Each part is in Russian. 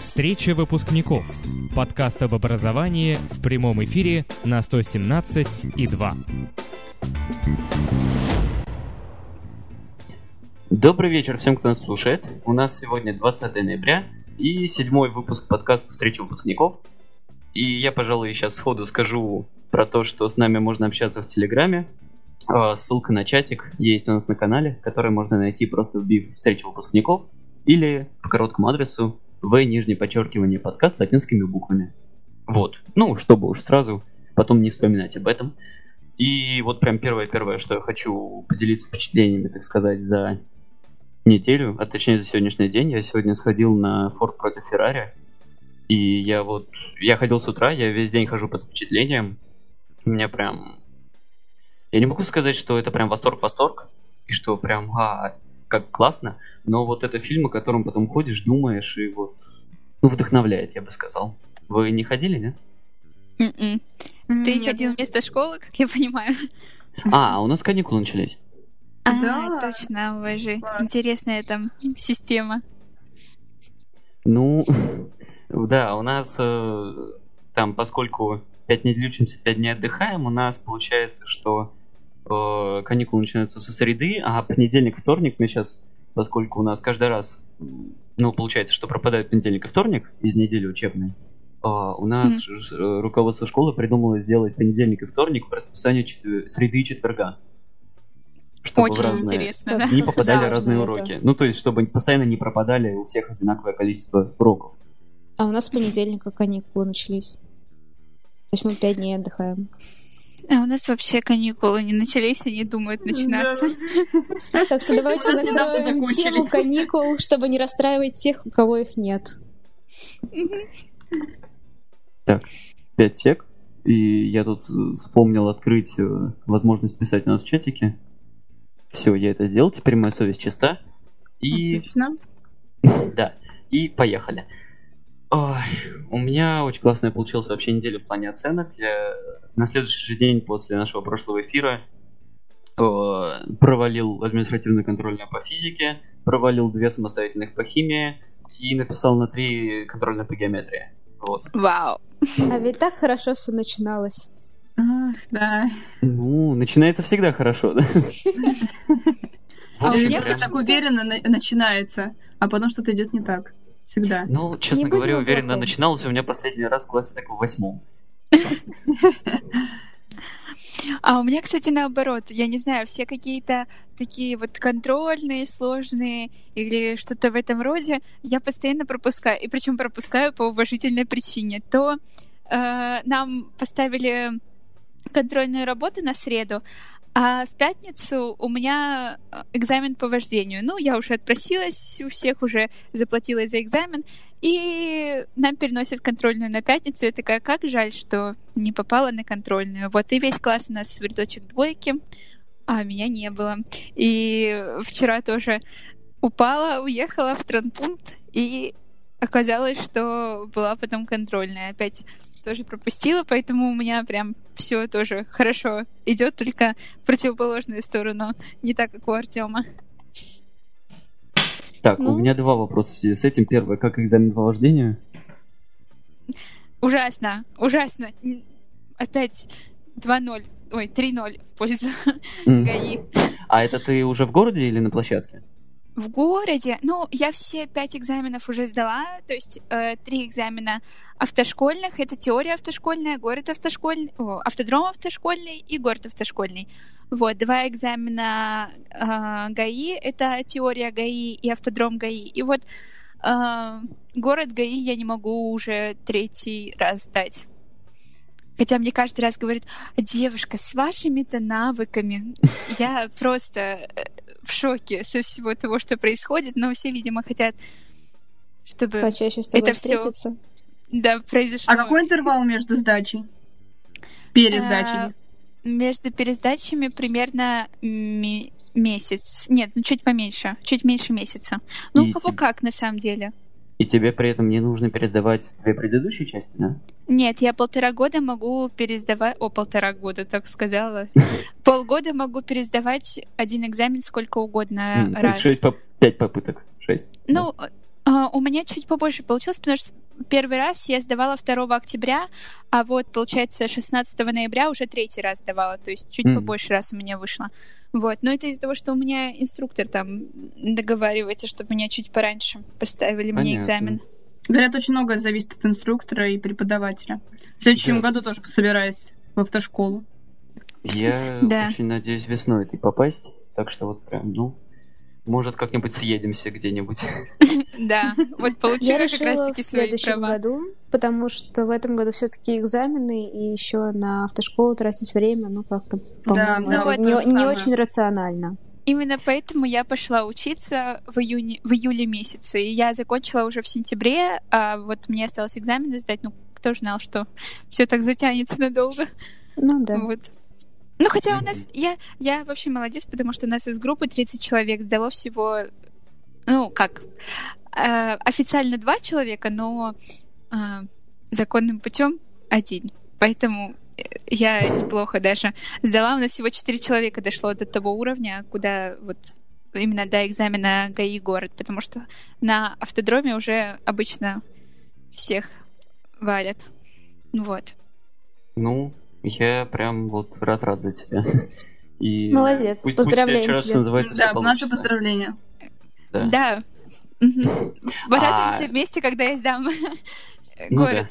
Встреча выпускников. Подкаст об образовании в прямом эфире на 117 и 2. Добрый вечер всем, кто нас слушает. У нас сегодня 20 ноября и седьмой выпуск подкаста «Встреча выпускников». И я, пожалуй, сейчас сходу скажу про то, что с нами можно общаться в Телеграме. А, ссылка на чатик есть у нас на канале, который можно найти просто вбив «Встреча выпускников» или по короткому адресу в нижнее подчеркивание подкаст латинскими буквами. Вот. Ну, чтобы уж сразу потом не вспоминать об этом. И вот прям первое-первое, что я хочу поделиться впечатлениями, так сказать, за неделю, а точнее за сегодняшний день. Я сегодня сходил на Форд против Феррари. И я вот, я ходил с утра, я весь день хожу под впечатлением. У меня прям... Я не могу сказать, что это прям восторг-восторг, и что прям, а, как классно, но вот это фильм, о котором потом ходишь, думаешь, и вот, ну, вдохновляет, я бы сказал. Вы не ходили, нет? М-м. Ты Нет. ходил вместо школы, как я понимаю. А, а у нас каникулы начались. А, Да. точно, у вас же Класс. интересная там система. Ну, да, у нас э, там, поскольку 5 недель учимся, 5 дней отдыхаем, у нас получается, что э, каникулы начинаются со среды, а понедельник, вторник мы сейчас, поскольку у нас каждый раз, ну, получается, что пропадает понедельник и вторник из недели учебной, э, у нас э, руководство школы придумало сделать понедельник и вторник по расписанию четвер- среды и четверга. Чтобы в Очень разные- интересно, да. не попадали Да, разные это. уроки. Ну, то есть, чтобы постоянно не пропадали у всех одинаковое количество уроков. А у нас с понедельника каникулы начались. То есть мы пять дней отдыхаем. А у нас вообще каникулы не начались и не думают начинаться. Так что давайте закроем тему каникул, чтобы не расстраивать тех, у кого их нет. Так, 5 сек. И я тут вспомнил открыть э, возможность писать у нас в чатике. Все, я это сделал, теперь моя совесть чиста. И Отлично. да, и поехали. Ой, у меня очень классная получилась вообще неделя в плане оценок. Я на следующий же день после нашего прошлого эфира э, провалил административную контрольную по физике, провалил две самостоятельных по химии и написал на три контрольные по геометрии. Вот. Вау. А ведь так хорошо все начиналось. Ах, Да. Ну, начинается всегда хорошо, да? А у меня так уверенно на- начинается, а потом что-то идет не так. Всегда. Ну, честно Не говоря, уверенно плохом. начиналось у меня последний раз в классе так в восьмом. А у меня, кстати, наоборот. Я не знаю, все какие-то такие вот контрольные, сложные или что-то в этом роде я постоянно пропускаю. И причем пропускаю по уважительной причине. То э, нам поставили контрольную работу на среду, а в пятницу у меня э, экзамен по вождению. Ну, я уже отпросилась, у всех уже заплатила за экзамен, и нам переносят контрольную на пятницу. Я такая, как жаль, что не попала на контрольную. Вот и весь класс у нас в рядочек двойки, а меня не было. И вчера тоже упала, уехала в транпункт, и оказалось, что была потом контрольная. Опять тоже пропустила, поэтому у меня прям все тоже хорошо идет, только в противоположную сторону, не так, как у Артема. Так, Ну. у меня два вопроса в связи с этим. Первое, как экзамен по вождению? Ужасно, ужасно. Опять 2-0, ой, 3-0 в пользу М. ГАИ. А это ты уже в городе или на площадке? В городе, ну, я все пять экзаменов уже сдала, то есть э, три экзамена автошкольных, это теория автошкольная, город автошкольный, о, автодром автошкольный и город автошкольный. Вот, два экзамена э, ГАИ, это теория ГАИ и автодром ГАИ. И вот э, город ГАИ я не могу уже третий раз сдать. Хотя мне каждый раз говорят, девушка, с вашими-то навыками. Я просто э, в шоке со всего того, что происходит, но все, видимо, хотят, чтобы Почаще с тобой Это встретиться. да, произошло. А какой интервал между сдачей? Перед сдачей. Э, Между пересдачами примерно ме- месяц. Нет, ну чуть поменьше, чуть меньше месяца. Ну, у кого как, на самом деле. И тебе при этом не нужно пересдавать две предыдущие части, да? Нет, я полтора года могу пересдавать... О, полтора года, так сказала. Полгода могу пересдавать один экзамен сколько угодно раз. шесть пять попыток. Шесть. Ну, э, А, у меня чуть побольше получилось, потому что первый раз я сдавала 2 октября, а вот, получается, 16 ноября уже третий раз сдавала, то есть чуть Мгм. побольше раз у меня вышло. Вот, но это из-за того, что у меня инструктор там договаривается, чтобы меня чуть пораньше поставили мне Понятно. экзамен. Говорят, очень многое зависит от инструктора и преподавателя. В следующем Да. году тоже собираюсь в автошколу. Я Да. очень надеюсь весной ты попасть, так что вот прям, ну, может как-нибудь съедемся где-нибудь. Да, вот Я получила как решила раз-таки в свои следующем права. году, потому что в этом году все-таки экзамены, и еще на автошколу тратить время, ну как-то, вот не, очень рационально. Именно поэтому я пошла учиться в июне, в июле месяце, и я закончила уже в сентябре, а вот мне осталось экзамены сдать, ну, кто ж знал, что все так затянется надолго. Ну да. Вот. Ну, хотя у нас... Я, я вообще молодец, потому что у нас из группы 30 человек сдало всего... Ну, как? э, официально два человека, но э, законным путем один. Поэтому э, я неплохо даже сдала. У нас всего 4 человека дошло до того уровня, куда вот именно до экзамена ГАИ город, потому что на автодроме уже обычно всех валят. Вот. Ну, я прям вот рад-рад за тебя. И Молодец, пусть, поздравляем пусть тебя. называется, да, наше поздравление. Да. Да. Порадуемся А- вместе, когда я сдам Ну город.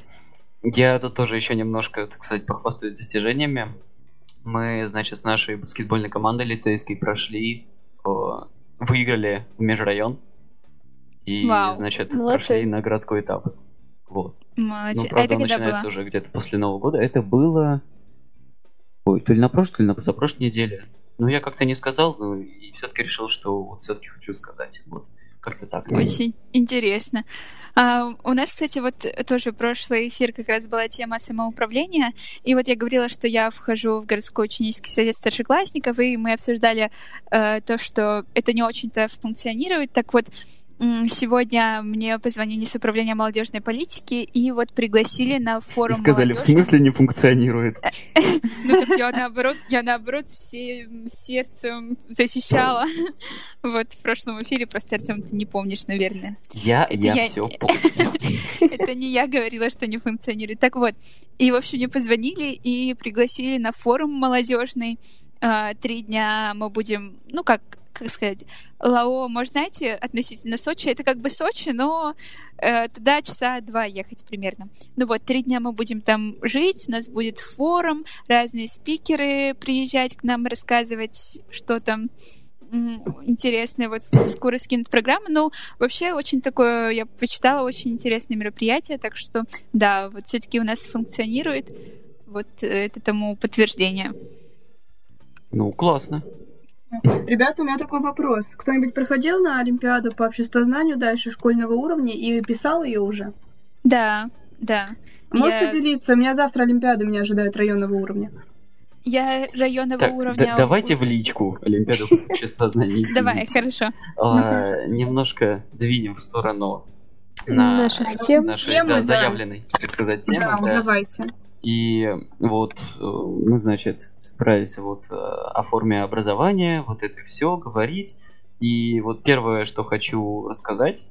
да. Я тут тоже еще немножко, так сказать, похвастаюсь достижениями. Мы, значит, с нашей баскетбольной командой лицейской прошли, выиграли в межрайон. И, Вау. значит, Молодцы. прошли на городской этап. Вот. Молодец. Ну, а правда, это он когда начинается было? уже где-то после Нового года. Это было... Ой, то ли на прошлой, то ли на позапрошлой неделе. Но я как-то не сказал, ну, и все-таки решил, что вот все-таки хочу сказать. Вот. Как-то так. Очень интересно. А, у нас, кстати, вот тоже прошлый эфир как раз была тема самоуправления. И вот я говорила, что я вхожу в городской ученический совет старшеклассников, и мы обсуждали э, то, что это не очень-то функционирует. Так вот, сегодня мне позвонили с управления молодежной политики и вот пригласили на И форум сказали, в молодежи. смысле не функционирует? Ну так я наоборот, я наоборот всем сердцем защищала. Вот в прошлом эфире, просто Артем, ты не помнишь, наверное. Я, я- все помню. Это не я говорила, что не функционирует. Так вот, и в общем мне позвонили и пригласили на форум молодежный. А, Три дня мы будем, ну как, как сказать, Лао, может, знаете, относительно Сочи, это как бы Сочи, но э, туда часа два ехать примерно. Ну вот, три дня мы будем там жить, у нас будет форум, разные спикеры приезжать к нам рассказывать, что там м, интересное. Вот скоро скинут программу. Ну, вообще, очень такое, я почитала, очень интересное мероприятие, так что, да, вот все-таки у нас функционирует. Вот э, это тому подтверждение. Ну, классно. Ребята, у меня такой вопрос. Кто-нибудь проходил на Олимпиаду по обществознанию дальше школьного уровня и писал ее уже? Да, да. Можешь Я- поделиться? У меня завтра Олимпиада меня ожидает районного уровня. Я районного Так, уровня... да- давайте в личку Олимпиаду обществознания. Давай, извините. хорошо. А, Немножко двинем в сторону на Наших тем. нашей Темы, да, заявленной, так сказать, темы. да, да. давайте. И вот э, мы, значит, собрались вот э, о форме образования, вот это все говорить. И вот первое, что хочу рассказать,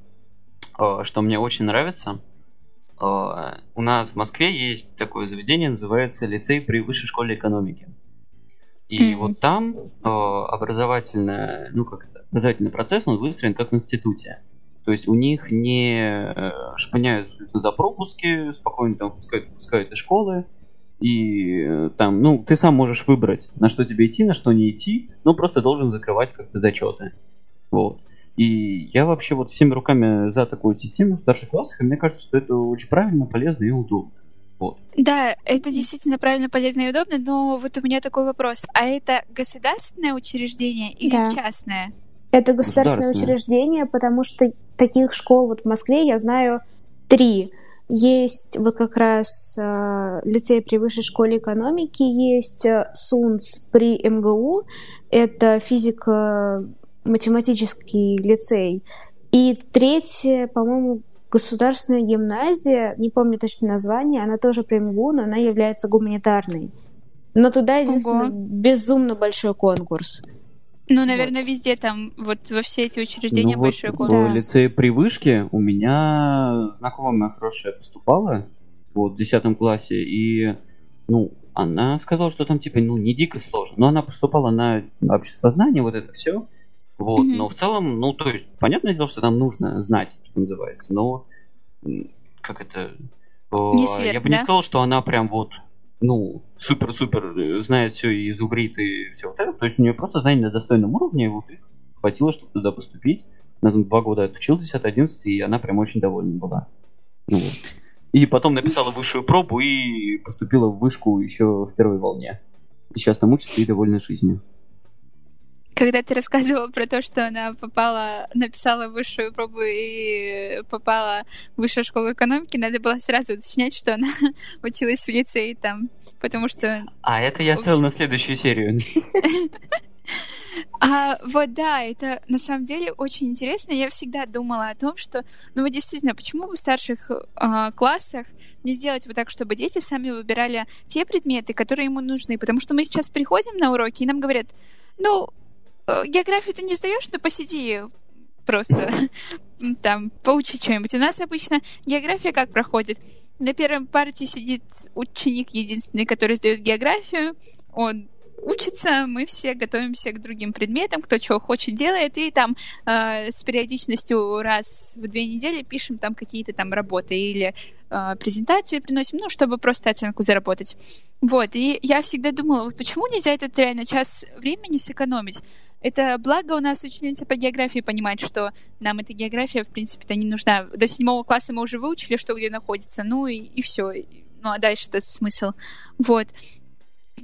э, что мне очень нравится, у нас в Москве есть такое заведение, называется лицей при высшей школе экономики. И Мгм. вот там образовательная, ну как это, образовательный процесс, он выстроен как в институте. То есть у них не э, шпыняют за пропуски, спокойно там пускают, пускают из школы. И э, там, ну, ты сам можешь выбрать, на что тебе идти, на что не идти, но просто должен закрывать как-то зачеты. Вот. И я вообще вот всеми руками за такую систему в старших классах, и мне кажется, что это очень правильно, полезно и удобно. Вот. Да, это действительно правильно, полезно и удобно, но вот у меня такой вопрос. А это государственное учреждение или Да. частное? Это государственное Государственное. учреждение, потому что таких школ вот в Москве я знаю три. Есть вот как раз э, лицей при высшей школе экономики, есть э, СУНС при МГУ, это физико-математический лицей. И третье, по-моему, государственная гимназия, не помню точно название, она тоже при МГУ, но она является гуманитарной. Но туда единственное Ого. безумно большой конкурс. Ну, наверное, вот. везде там, вот во все эти учреждения ну, большой вот конкурс. В лицее при вышке у меня знакомая хорошая поступала вот, в 10 классе, и, ну, она сказала, что там, типа, ну, не дико сложно, но она поступала на обществознание, вот это все, вот, mm-hmm. но в целом, ну, то есть, понятное дело, что там нужно знать, что называется, но, как это, не сверх, я бы да? не сказал, что она прям вот ну, супер-супер э, знает все и зубрит и все вот это. То есть у нее просто знания на достойном уровне, и вот их хватило, чтобы туда поступить. Она два года отучилась, 10-11, и она прям очень довольна была. Ну, вот. И потом написала высшую пробу и поступила в вышку еще в первой волне. И сейчас там учится и довольна жизнью. Когда ты рассказывала про то, что она попала, написала высшую пробу и попала в высшую школу экономики, надо было сразу уточнять, что она училась в лицее там, потому что... А, это я оставил на следующую серию. А, вот да, это на самом деле очень интересно. Я всегда думала о том, что, ну вот действительно, почему в старших а, классах не сделать вот так, чтобы дети сами выбирали те предметы, которые ему нужны? Потому что мы сейчас приходим на уроки, и нам говорят, ну, Э, географию ты не сдаешь, но посиди просто там, поучи что-нибудь. У нас обычно география как проходит? На первой партии сидит ученик единственный, который сдает географию. Он учится, мы все готовимся к другим предметам, кто чего хочет делает, и там э, с периодичностью раз в две недели пишем там какие-то там работы или э, презентации приносим, ну, чтобы просто оценку заработать. Вот, и я всегда думала, вот почему нельзя этот реально час времени сэкономить? Это благо у нас ученица по географии понимать, что нам эта география, в принципе-то, не нужна. До седьмого класса мы уже выучили, что где находится, ну и, и все. Ну а дальше это смысл. Вот.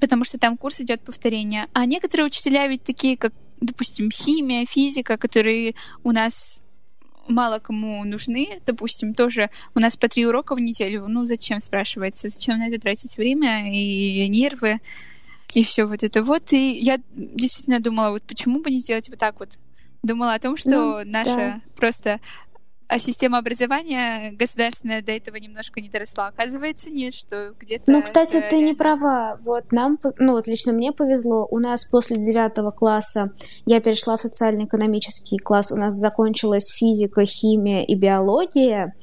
Потому что там курс идет повторения. А некоторые учителя ведь такие, как, допустим, химия, физика, которые у нас мало кому нужны, допустим, тоже у нас по три урока в неделю, ну зачем, спрашивается, зачем на это тратить время и нервы? И все вот это вот. И я действительно думала, вот почему бы не сделать вот так вот. Думала о том, что ну, наша да. просто а система образования государственная до этого немножко не доросла. Оказывается, нет, что где-то... Ну, кстати, ты реально... не права. Вот нам, ну вот лично мне повезло. У нас после девятого класса я перешла в социально-экономический класс. У нас закончилась физика, химия и биология.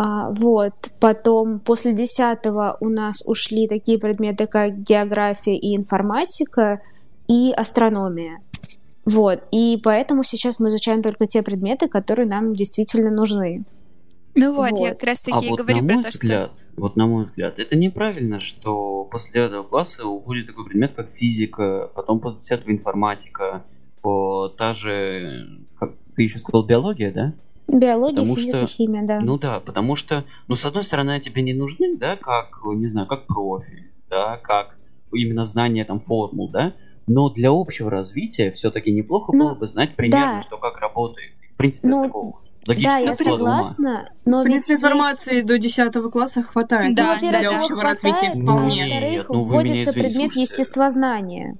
А, вот. Потом после десятого у нас ушли такие предметы, как география и информатика, и астрономия. Вот. И поэтому сейчас мы изучаем только те предметы, которые нам действительно нужны. Ну вот, вот. я как раз таки а вот говорю на мой про то, взгляд, что... Вот на мой взгляд, это неправильно, что после девятого класса уходит такой предмет, как физика, потом после десятого информатика, по та же, как ты еще сказал, биология, да? Биология, потому физика, что, химия, да. Ну да, потому что, ну, с одной стороны, тебе не нужны, да, как, не знаю, как профиль, да, как именно знание там формул, да, но для общего развития все-таки неплохо ну, было бы знать примерно, да. что как работает. В принципе, ну, такого логического да, я согласна, но В принципе, информации есть... до 10 класса хватает да, для да. общего хватает, развития вполне. Ну, нет, ну, вы вводится предмет слушайте. естествознания,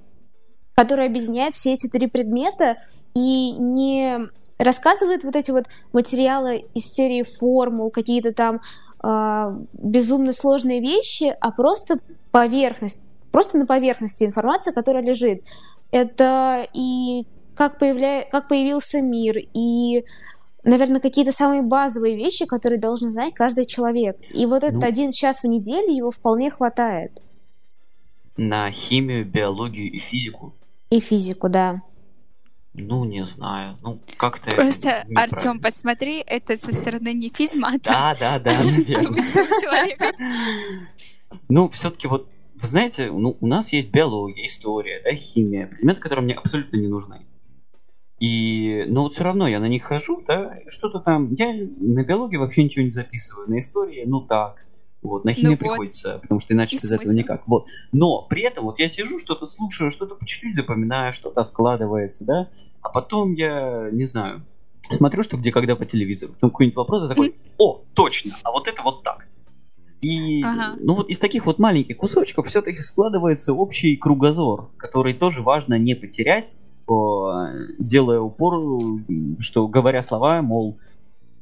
который объединяет все эти три предмета и не рассказывает вот эти вот материалы из серии формул, какие-то там э, безумно сложные вещи, а просто поверхность, просто на поверхности информация, которая лежит. Это и как, появля... как появился мир, и, наверное, какие-то самые базовые вещи, которые должен знать каждый человек. И вот этот ну... один час в неделю его вполне хватает. На химию, биологию и физику. И физику, да. Ну, не знаю. Ну, как-то Просто, Артем, посмотри, это со стороны не физмата. Да, да, да, наверное. Ну, все-таки вот, вы знаете, ну, у нас есть биология, история, да, химия, предметы, которые мне абсолютно не нужны. И, но вот все равно я на них хожу, да, что-то там, я на биологии вообще ничего не записываю, на истории, ну так, вот, на химии ну приходится, вот. потому что иначе без этого никак. Вот. Но при этом вот я сижу, что-то слушаю, что-то по чуть-чуть запоминаю, что-то откладывается, да. А потом я, не знаю, смотрю, что где когда по телевизору. Там какой-нибудь вопрос, я такой, о, точно, а вот это вот так. И ага. ну вот из таких вот маленьких кусочков все-таки складывается общий кругозор, который тоже важно не потерять, делая упор, что говоря слова, мол,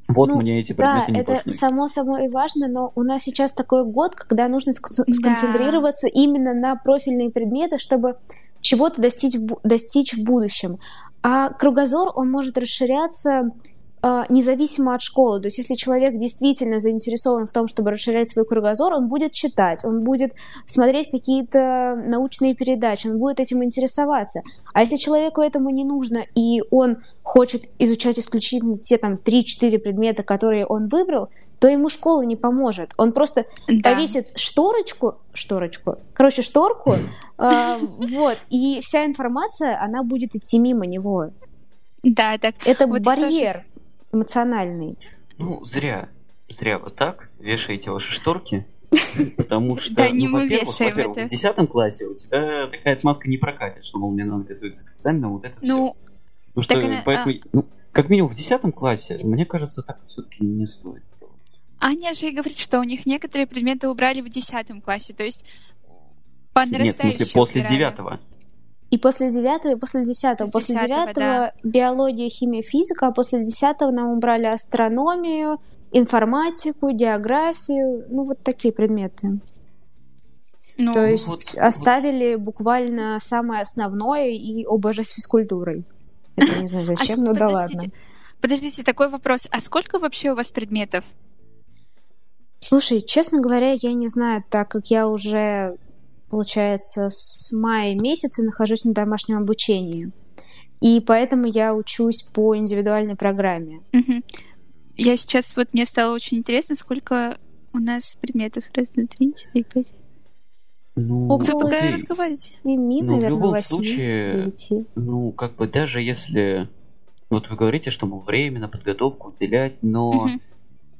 вот ну, мне эти предметы да, не это нужны. само собой важно, но у нас сейчас такой год, когда нужно сконцентрироваться да. именно на профильные предметы, чтобы чего-то достичь в, достичь в будущем. А кругозор, он может расширяться э, независимо от школы. То есть если человек действительно заинтересован в том, чтобы расширять свой кругозор, он будет читать, он будет смотреть какие-то научные передачи, он будет этим интересоваться. А если человеку этому не нужно, и он хочет изучать исключительно те там 3-4 предмета, которые он выбрал, то ему школа не поможет. Он просто да. повесит шторочку, шторочку, короче, шторку, э, вот, и вся информация, она будет идти мимо него. Да, так. Это вот барьер эмоциональный. Ну, зря, зря вот так вешаете ваши шторки, потому что, да, ну, во-первых, во-первых, в 10 классе у тебя такая отмазка не прокатит, что, мол, мне надо готовиться к экзаменам, вот это ну, все. Ну, что, она, поэтому, а... ну, как минимум в 10 классе, мне кажется, так все-таки не стоит. Аня же и говорит, что у них некоторые предметы убрали в 10 классе, то есть по Нет, в смысле, после девятого. И после девятого, и после десятого. После девятого да. биология, химия, физика, а после десятого нам убрали астрономию, информатику, географию, ну вот такие предметы. Ну, То есть вот, оставили вот. буквально самое основное и оба же с физкультурой. Это не знаю а зачем, но да ладно. Подождите, такой вопрос. А сколько вообще у вас предметов? Слушай, честно говоря, я не знаю, так как я уже, получается, с мая месяца нахожусь на домашнем обучении. И поэтому я учусь по индивидуальной программе. Угу. Я сейчас, вот мне стало очень интересно, сколько у нас предметов. Раз, два, три, четыре, пять. Ну, Вы пока разговариваете. Ну, наверное, в любом 8, случае, 9. ну, как бы даже если... Вот вы говорите, что, мол, время на подготовку уделять, но угу.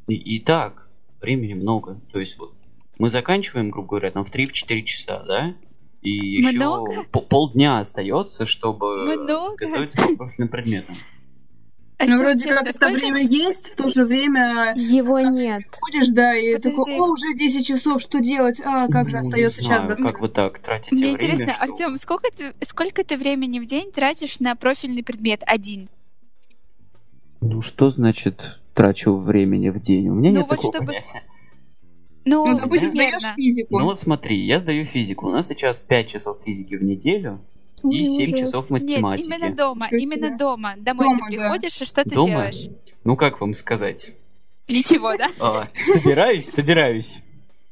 и, и так времени много. То есть вот мы заканчиваем, грубо говоря, там в 3-4 часа, да? И еще полдня остается, чтобы готовиться к профильным предметам. А ну, вроде как это время есть, в то же время... Его нет. Ходишь, да, и Подожди. такой, о, уже 10 часов, что делать? А, как ну, же остается час? Знаю, как вы так тратите Мне время, интересно, что... Артем, сколько ты, сколько ты времени в день тратишь на профильный предмет один? Ну, что значит трачу времени в день? У меня ну, нет вот такого чтобы... понятия. Ну, ну допустим, да. сдаешь физику. Ну вот смотри, я сдаю физику. У нас сейчас 5 часов физики в неделю и 7 часов математики. Нет, именно дома, именно дома. Домой дома, ты приходишь, да. и что ты дома? делаешь? Ну как вам сказать? Ничего, да? А, собираюсь, собираюсь.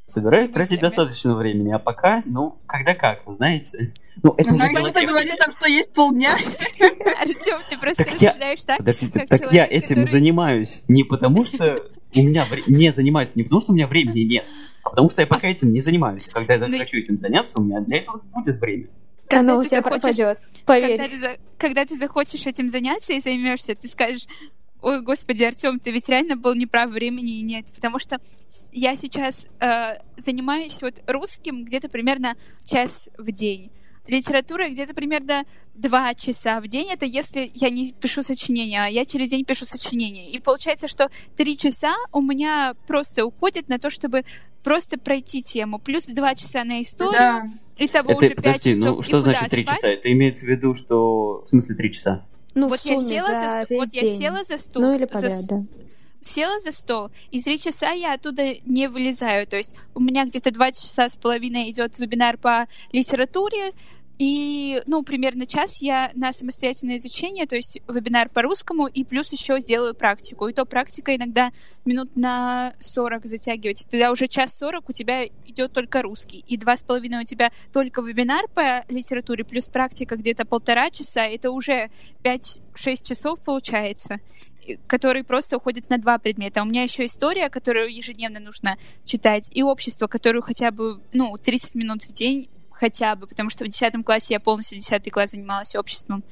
Собираюсь тратить достаточно времени, а пока, ну, когда как, знаете. Ну, это уже дело тех... говорит там, что есть полдня. Артем, ты просто так размышляешь так, Подождите, так я этим занимаюсь не потому, что у меня не занимаюсь, не потому, что у меня времени нет, а потому что я пока этим не занимаюсь. Когда я ну захочу этим заняться, у меня для этого будет время. Когда Оно у тебя пропадет, поверь. Когда ты, когда ты захочешь этим заняться и займешься, ты скажешь, ой, господи, Артем, ты ведь реально был неправ, времени и нет. Потому что я сейчас э, занимаюсь вот русским где-то примерно час в день. Литературой где-то примерно два часа в день. Это если я не пишу сочинения, а я через день пишу сочинения. И получается, что три часа у меня просто уходит на то, чтобы просто пройти тему. Плюс два часа на историю. Да. Итого это, уже пять подожди, часов. Ну, что значит три часа? Это имеется в виду, что... В смысле три часа? Ну, вот я села за, за вот день. я села за стол. Ну или подряд, за, да. Села за стол, и три часа я оттуда не вылезаю. То есть у меня где-то два часа с половиной идет вебинар по литературе, и, ну, примерно час я на самостоятельное изучение, то есть вебинар по русскому, и плюс еще сделаю практику. И то практика иногда минут на 40 затягивается. Тогда уже час 40 у тебя идет только русский. И два с половиной у тебя только вебинар по литературе, плюс практика где-то полтора часа. Это уже 5-6 часов получается который просто уходит на два предмета. У меня еще история, которую ежедневно нужно читать, и общество, которую хотя бы, ну, 30 минут в день хотя бы, потому что в 10 классе я полностью 10 класс занималась обществом.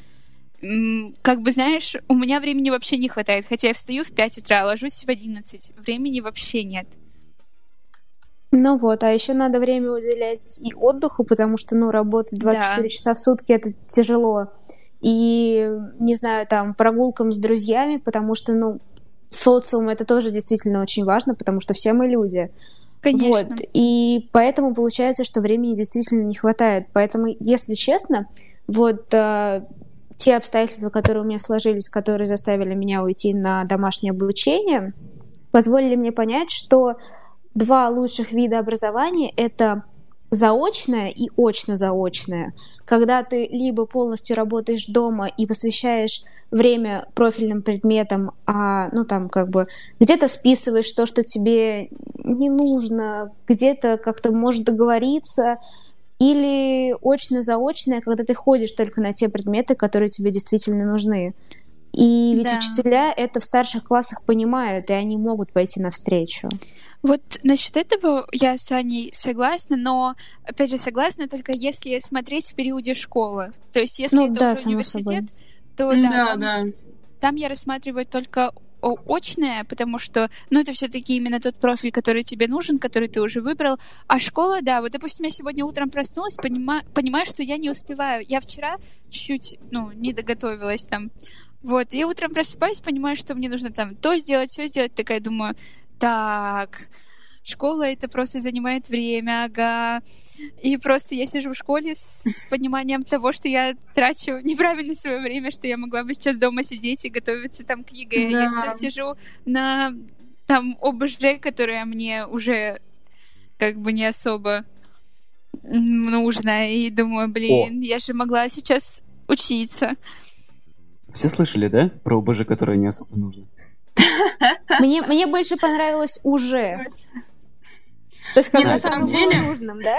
Как бы, знаешь, у меня времени вообще не хватает, хотя я встаю в 5 утра, ложусь в 11. Времени вообще нет. Ну вот, а еще надо время уделять и отдыху, потому что, ну, работать 24 да. часа в сутки это тяжело. И, не знаю, там, прогулкам с друзьями, потому что, ну, социум это тоже действительно очень важно, потому что все мы люди. Конечно. Вот. И поэтому получается, что времени действительно не хватает. Поэтому, если честно, вот э, те обстоятельства, которые у меня сложились, которые заставили меня уйти на домашнее обучение, позволили мне понять, что два лучших вида образования — это заочное и очно-заочное, когда ты либо полностью работаешь дома и посвящаешь время профильным предметам, а, ну, там, как бы, где-то списываешь то, что тебе не нужно, где-то как-то можешь договориться, или очно-заочное, когда ты ходишь только на те предметы, которые тебе действительно нужны. И ведь да. учителя это в старших классах понимают, и они могут пойти навстречу. Вот насчет этого я с Аней согласна, но, опять же, согласна только если смотреть в периоде школы. То есть, если ну, это да, уже университет, собой. то да, да, там, да. там я рассматриваю только очное, потому что, ну, это все-таки именно тот профиль, который тебе нужен, который ты уже выбрал. А школа, да, вот, допустим, я сегодня утром проснулась, понима... понимаю, что я не успеваю. Я вчера чуть-чуть, ну, не доготовилась там. Вот, и утром просыпаюсь, понимаю, что мне нужно там то сделать, все сделать. Такая думаю, так, школа это просто занимает время, ага. И просто я сижу в школе с пониманием того, что я трачу неправильно свое время, что я могла бы сейчас дома сидеть и готовиться там к ЕГЭ. Да. Я сейчас сижу на там ОБЖ, которая мне уже как бы не особо нужна. И думаю, блин, О. я же могла сейчас учиться. Все слышали, да, про ОБЖ, которая не особо нужна? Мне, мне больше понравилось уже. То есть, когда там было нужным, да?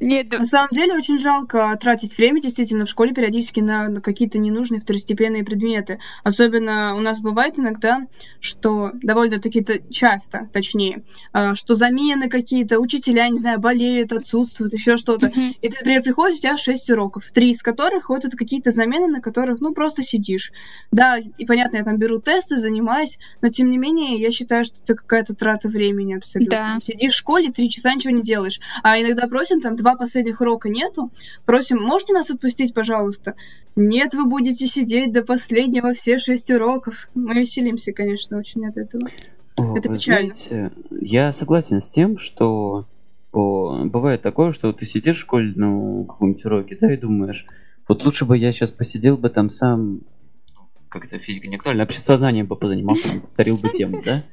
Нет, на самом деле очень жалко тратить время действительно в школе периодически на, на какие-то ненужные второстепенные предметы. Особенно у нас бывает иногда, что довольно-таки часто, точнее, а, что замены какие-то, учителя, не знаю, болеют, отсутствуют, еще что-то. Mm-hmm. И ты, например, приходишь, у тебя шесть уроков, три из которых вот это какие-то замены, на которых, ну, просто сидишь. Да, и понятно, я там беру тесты, занимаюсь, но тем не менее, я считаю, что это какая-то трата времени абсолютно. Да. Сидишь в школе, три часа ничего не делаешь. А иногда просим, там два последних урока нету, просим, можете нас отпустить, пожалуйста? Нет, вы будете сидеть до последнего все шесть уроков. Мы веселимся, конечно, очень от этого. О, Это печально. Знаете, я согласен с тем, что о, бывает такое, что ты сидишь в школе, ну, каком-нибудь уроке, да, и думаешь, вот лучше бы я сейчас посидел бы там сам, как это физика не актуальна, обществознанием бы позанимался, повторил бы тему, да?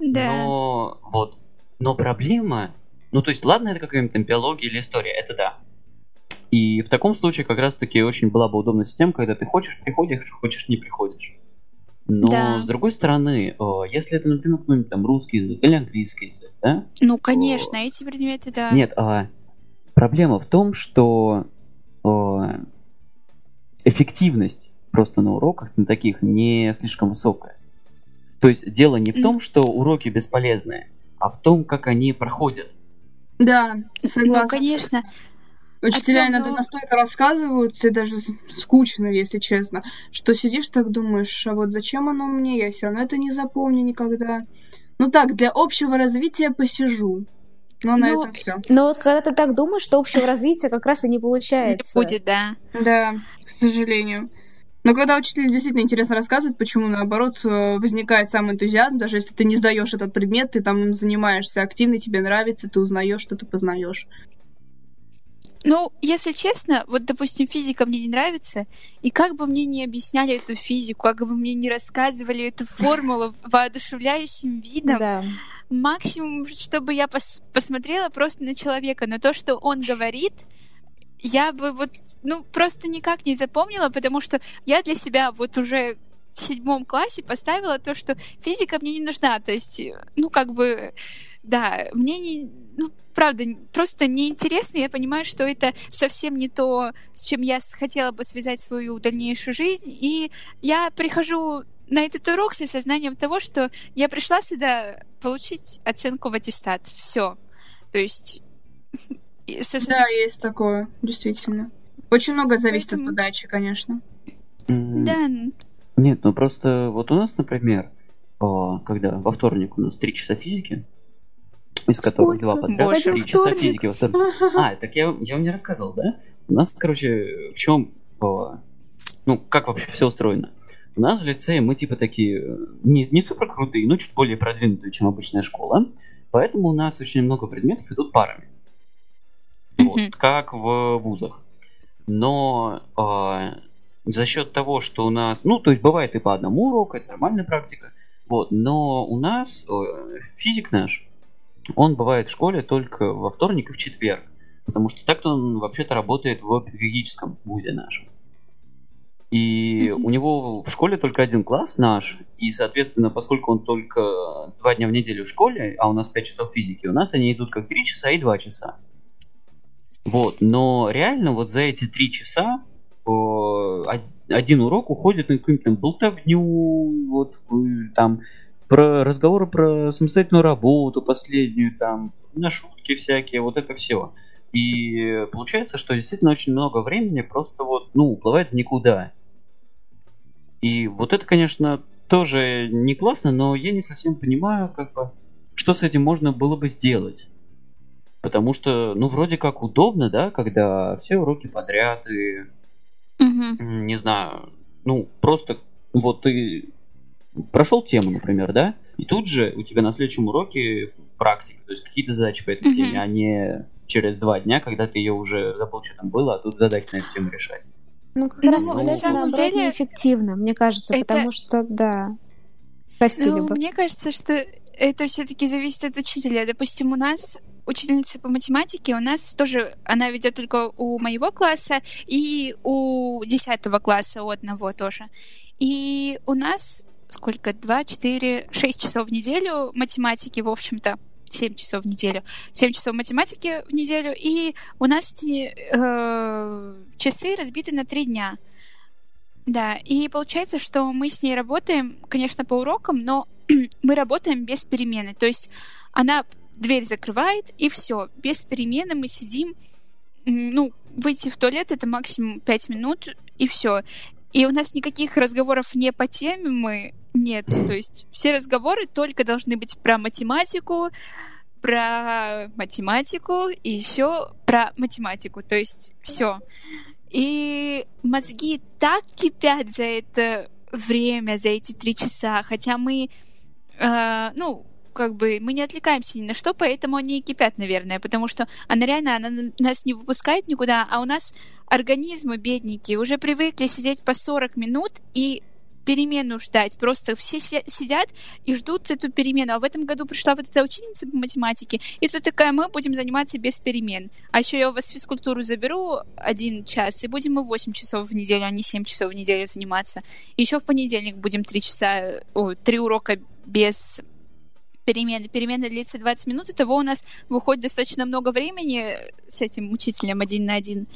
Да. Но вот, но проблема ну, то есть, ладно, это какая-нибудь там биология или история, это да. И в таком случае как раз-таки очень была бы удобная система, когда ты хочешь, приходишь, хочешь, не приходишь. Но да. с другой стороны, если это, например, какой-нибудь там русский язык или английский язык, да? Ну, конечно, то... эти предметы, да. Нет, а проблема в том, что эффективность просто на уроках на таких не слишком высокая. То есть дело не в том, что уроки бесполезные, а в том, как они проходят. Да, согласна. Ну, конечно. Учителя Отцом, иногда но... настолько рассказывают, и даже скучно, если честно, что сидишь так думаешь, а вот зачем оно мне, я все равно это не запомню никогда. Ну так, для общего развития посижу. Но ну, на этом все. Но вот когда ты так думаешь, что общего развития как раз и не получается. Не будет, да. Да, к сожалению. Но когда учитель действительно интересно рассказывает, почему, наоборот, э, возникает сам энтузиазм, даже если ты не сдаешь этот предмет, ты там занимаешься активно, тебе нравится, ты узнаешь, что ты познаешь. Ну, если честно, вот, допустим, физика мне не нравится, и как бы мне не объясняли эту физику, как бы мне не рассказывали эту формулу воодушевляющим видом, да. максимум, чтобы я пос посмотрела просто на человека, но то, что он говорит, я бы вот, ну, просто никак не запомнила, потому что я для себя вот уже в седьмом классе поставила то, что физика мне не нужна. То есть, ну, как бы, да, мне не, ну, правда, просто неинтересно. Я понимаю, что это совсем не то, с чем я хотела бы связать свою дальнейшую жизнь. И я прихожу на этот урок с осознанием того, что я пришла сюда получить оценку в аттестат. Все. То есть да, есть такое, действительно. Очень много зависит Поэтому... от подачи, конечно. Да. Нет, ну просто вот у нас, например, когда во вторник у нас три часа физики, из которых два подряд, три часа физики во вторник. А, так я, я вам не рассказывал, да? У нас, короче, в чем, ну, как вообще все устроено? У нас в лицее мы типа такие не, не супер крутые, но чуть более продвинутые, чем обычная школа. Поэтому у нас очень много предметов идут парами вот, как в вузах. Но э, за счет того, что у нас, ну, то есть бывает и по одному уроку, это нормальная практика, вот, но у нас э, физик наш, он бывает в школе только во вторник и в четверг. Потому что так-то он вообще-то работает в педагогическом вузе нашем. И у него в школе только один класс наш, и, соответственно, поскольку он только два дня в неделю в школе, а у нас 5 часов физики, у нас они идут как 3 часа и 2 часа. Вот, но реально вот за эти 3 часа один урок уходит на какую-нибудь там болтовню, вот там про разговоры про самостоятельную работу последнюю, там, на шутки всякие, вот это все. И получается, что действительно очень много времени просто вот, ну, уплывает в никуда. И вот это, конечно, тоже не классно, но я не совсем понимаю, как бы, что с этим можно было бы сделать. Потому что, ну, вроде как удобно, да, когда все уроки подряд и, угу. не знаю, ну, просто вот ты прошел тему, например, да, и тут же у тебя на следующем уроке практика, то есть какие-то задачи по этой угу. теме, а не через два дня, когда ты ее уже забыл, что там было, а тут задачи на эту тему решать. Ну, как раз ну, на самом деле эффективно, мне кажется, это... потому что, да, простили ну. Мне кажется, что это все-таки зависит от учителя. Допустим, у нас учительница по математике, у нас тоже, она ведет только у моего класса и у десятого класса у одного тоже. И у нас сколько? Два, четыре, шесть часов в неделю математики, в общем-то. 7 часов в неделю. 7 часов математики в неделю. И у нас э, часы разбиты на 3 дня. Да, и получается, что мы с ней работаем, конечно, по урокам, но мы работаем без перемены. То есть она дверь закрывает, и все. Без перемены мы сидим. Ну, выйти в туалет это максимум 5 минут, и все. И у нас никаких разговоров не по теме мы нет. То есть все разговоры только должны быть про математику, про математику и еще про математику. То есть все. И мозги так кипят за это время, за эти три часа, хотя мы, э, ну, как бы мы не отвлекаемся ни на что, поэтому они и кипят, наверное, потому что она реально она нас не выпускает никуда, а у нас организмы бедненькие уже привыкли сидеть по 40 минут и перемену ждать. Просто все сидят и ждут эту перемену. А в этом году пришла вот эта ученица по математике, и тут такая, мы будем заниматься без перемен. А еще я у вас физкультуру заберу один час, и будем мы 8 часов в неделю, а не 7 часов в неделю заниматься. Еще в понедельник будем 3 часа, о, 3 урока без перемены. Перемена длится 20 минут, и того у нас выходит достаточно много времени с этим учителем один на один.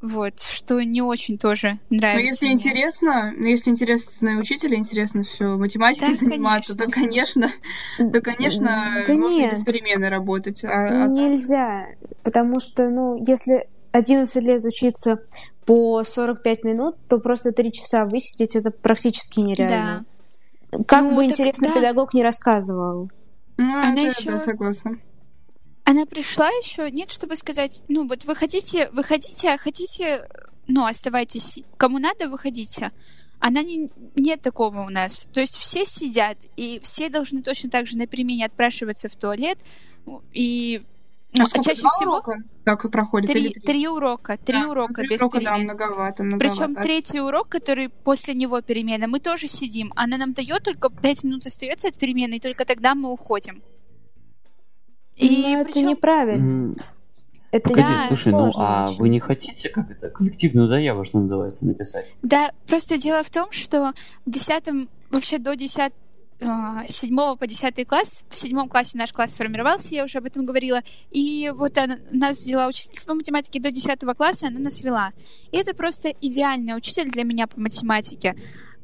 Вот, что не очень тоже нравится. Но если мне. интересно, ну, если интересно учителя, интересно все математикой да, заниматься, конечно. то, конечно, то, конечно, да можно нет. без перемены работать. А, а Нельзя, так... потому что, ну, если 11 лет учиться по 45 минут, то просто 3 часа высидеть это практически нереально. Как ну, бы интересно да. педагог не рассказывал. Ну, Она это, еще... да, согласна. Она пришла еще, нет, чтобы сказать, ну вот вы хотите, выходите, а хотите, ну оставайтесь, кому надо, выходите. Она не, нет такого у нас. То есть все сидят, и все должны точно так же на перемене отпрашиваться в туалет, и ну, а чаще всего урока? как проходит? Три, три? три урока, три да, урока три без урока, перемен. Да, многовато, многовато. Причем третий урок, который после него перемена, мы тоже сидим. Она нам дает только пять минут остается от перемены, и только тогда мы уходим. И Но причем... это неправильно. Это Погоди, да, слушай, ну а очень. вы не хотите, как это, коллективную заяву, что называется, написать? Да, просто дело в том, что в десятом, вообще до десят, а, седьмого по десятый класс. В седьмом классе наш класс сформировался, я уже об этом говорила. И вот она нас взяла учительница по математике до десятого класса, она нас вела. И это просто идеальный учитель для меня по математике.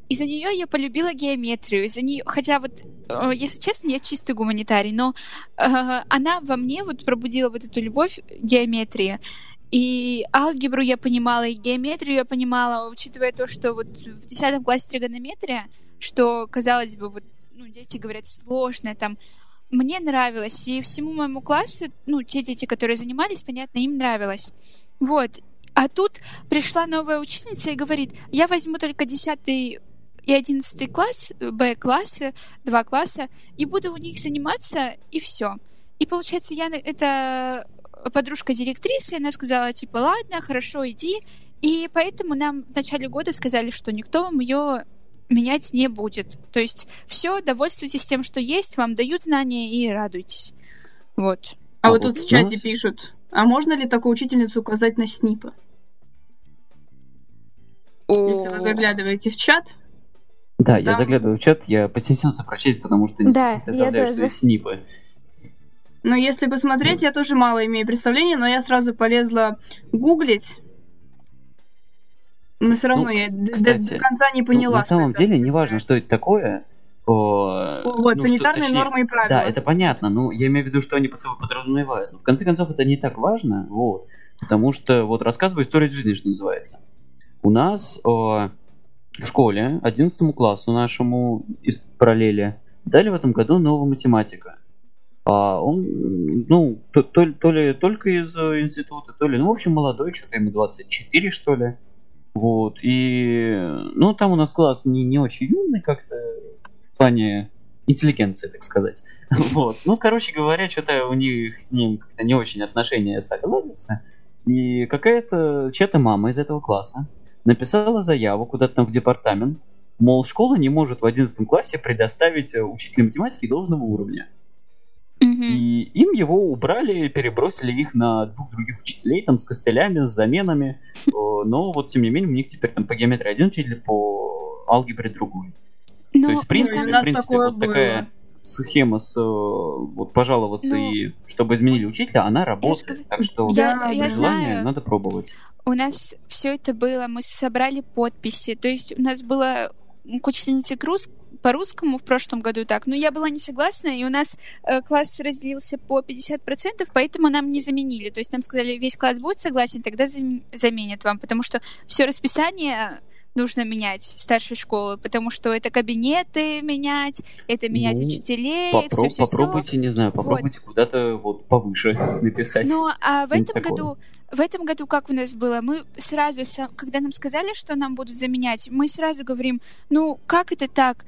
Из-за нее я полюбила геометрию, из-за нее, хотя вот, э, если честно, я чистый гуманитарий, но э, она во мне вот пробудила вот эту любовь геометрии. И алгебру я понимала, и геометрию я понимала, учитывая то, что вот в 10 классе тригонометрия, что, казалось бы, вот, ну, дети говорят сложное, там, мне нравилось, и всему моему классу, ну, те дети, которые занимались, понятно, им нравилось. Вот. А тут пришла новая учительница и говорит, я возьму только 10 и 11 класс, Б-классы, два класса, и буду у них заниматься, и все. И получается, я это подружка директрисы, она сказала, типа, ладно, хорошо, иди. И поэтому нам в начале года сказали, что никто вам ее менять не будет. То есть все, довольствуйтесь тем, что есть, вам дают знания и радуйтесь. Вот. А, а вот, тут в чате пишут, а можно ли такую учительницу указать на СНИПы? Если вы заглядываете в чат. Да, там... я заглядываю в чат, я постеснялся прочесть, потому что не да, представляю, что есть снипы. Но если посмотреть, я тоже мало имею представления, но я сразу полезла гуглить. Но все равно ну, я кстати, до, конца не поняла. Ну, на самом деле, неважно, что это такое. О, вот, ну, санитарные что, точнее, нормы и правила. Да, это понятно. Ну, я имею в виду, что они под собой подразумевают. Но в конце концов, это не так важно, вот. Потому что, вот, рассказываю историю жизни, что называется. У нас о, в школе 11 классу нашему из параллели дали в этом году нового математика. А он, ну, то, то, то ли только из э, института, то ли, ну, в общем, молодой, что-то ему 24, что ли. Вот, и, ну, там у нас класс не, не очень юный как-то в плане интеллигенции, так сказать. Вот, ну, короче говоря, что-то у них с ним как-то не очень отношения стали ладиться. И какая-то чья-то мама из этого класса написала заяву куда-то там в департамент, мол, школа не может в 11 классе предоставить э, учителя математики должного уровня. И им его убрали, перебросили их на двух других учителей, там, с костылями, с заменами. Но вот, тем не менее, у них теперь там по геометрии один учитель, по алгебре другой. Но То есть, в принципе, в принципе вот было. такая схема с вот пожаловаться Но... и чтобы изменили учителя, она работает. Я... Так что я, я желание знаю. надо пробовать у нас все это было, мы собрали подписи, то есть у нас было к учительнице Круз по русскому в прошлом году так, но я была не согласна, и у нас э, класс разделился по 50%, поэтому нам не заменили. То есть нам сказали, весь класс будет согласен, тогда заменят вам, потому что все расписание нужно менять старшей школы, потому что это кабинеты менять, это менять ну, учителей. Попро- все, все, попробуйте, все. не знаю, попробуйте вот. куда-то вот повыше написать. Ну, а в этом такого. году, в этом году как у нас было? Мы сразу, когда нам сказали, что нам будут заменять, мы сразу говорим, ну, как это так?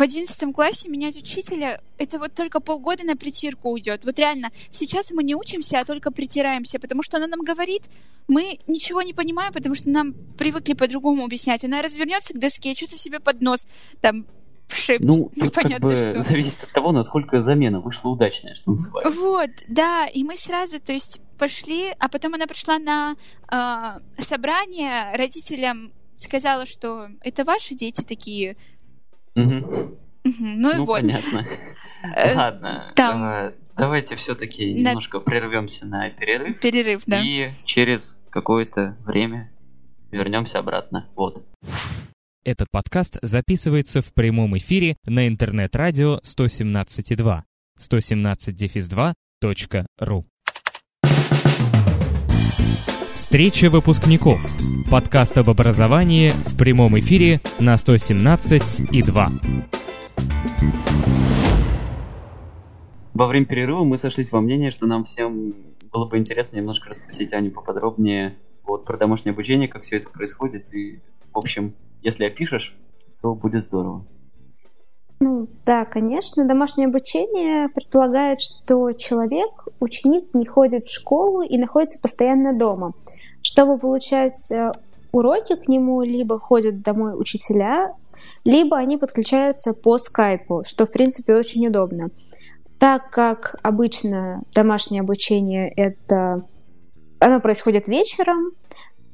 В одиннадцатом классе менять учителя, это вот только полгода на притирку уйдет. Вот реально, сейчас мы не учимся, а только притираемся, потому что она нам говорит, мы ничего не понимаем, потому что нам привыкли по-другому объяснять. Она развернется к доске, что-то себе под нос там вшип. Ну, тут как бы что. зависит от того, насколько замена вышла удачная, что называется. Вот, да, и мы сразу, то есть, пошли, а потом она пришла на э, собрание, родителям сказала, что это ваши дети такие, Угу. Ну и ну, вот. понятно. Э, Ладно, там... давайте все-таки на... немножко прервемся на перерыв. Перерыв, да. И через какое-то время вернемся обратно. Вот. Этот подкаст записывается в прямом эфире на интернет-радио 117.2 117-2.ру Встреча выпускников. Подкаст об образовании в прямом эфире на 117 и 2. Во время перерыва мы сошлись во мнении, что нам всем было бы интересно немножко расспросить Аню поподробнее вот, про домашнее обучение, как все это происходит. И, в общем, если опишешь, то будет здорово. Ну да, конечно. Домашнее обучение предполагает, что человек, ученик, не ходит в школу и находится постоянно дома. Чтобы получать э, уроки к нему, либо ходят домой учителя, либо они подключаются по скайпу, что, в принципе, очень удобно. Так как обычно домашнее обучение это оно происходит вечером,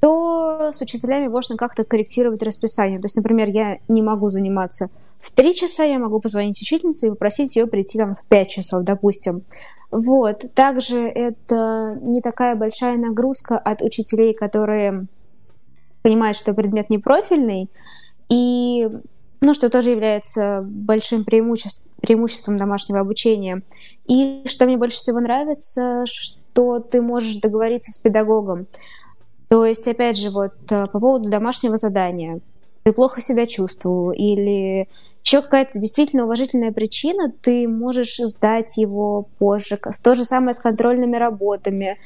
то с учителями можно как-то корректировать расписание. То есть, например, я не могу заниматься в 3 часа, я могу позвонить учительнице и попросить ее прийти там в 5 часов, допустим. Вот. Также это не такая большая нагрузка от учителей, которые понимают, что предмет не профильный, и ну, что тоже является большим преимуществом, преимуществом домашнего обучения. И что мне больше всего нравится, что ты можешь договориться с педагогом. То есть, опять же, вот э, по поводу домашнего задания. Ты плохо себя чувствовал или еще какая-то действительно уважительная причина, ты можешь сдать его позже. То же самое с контрольными работами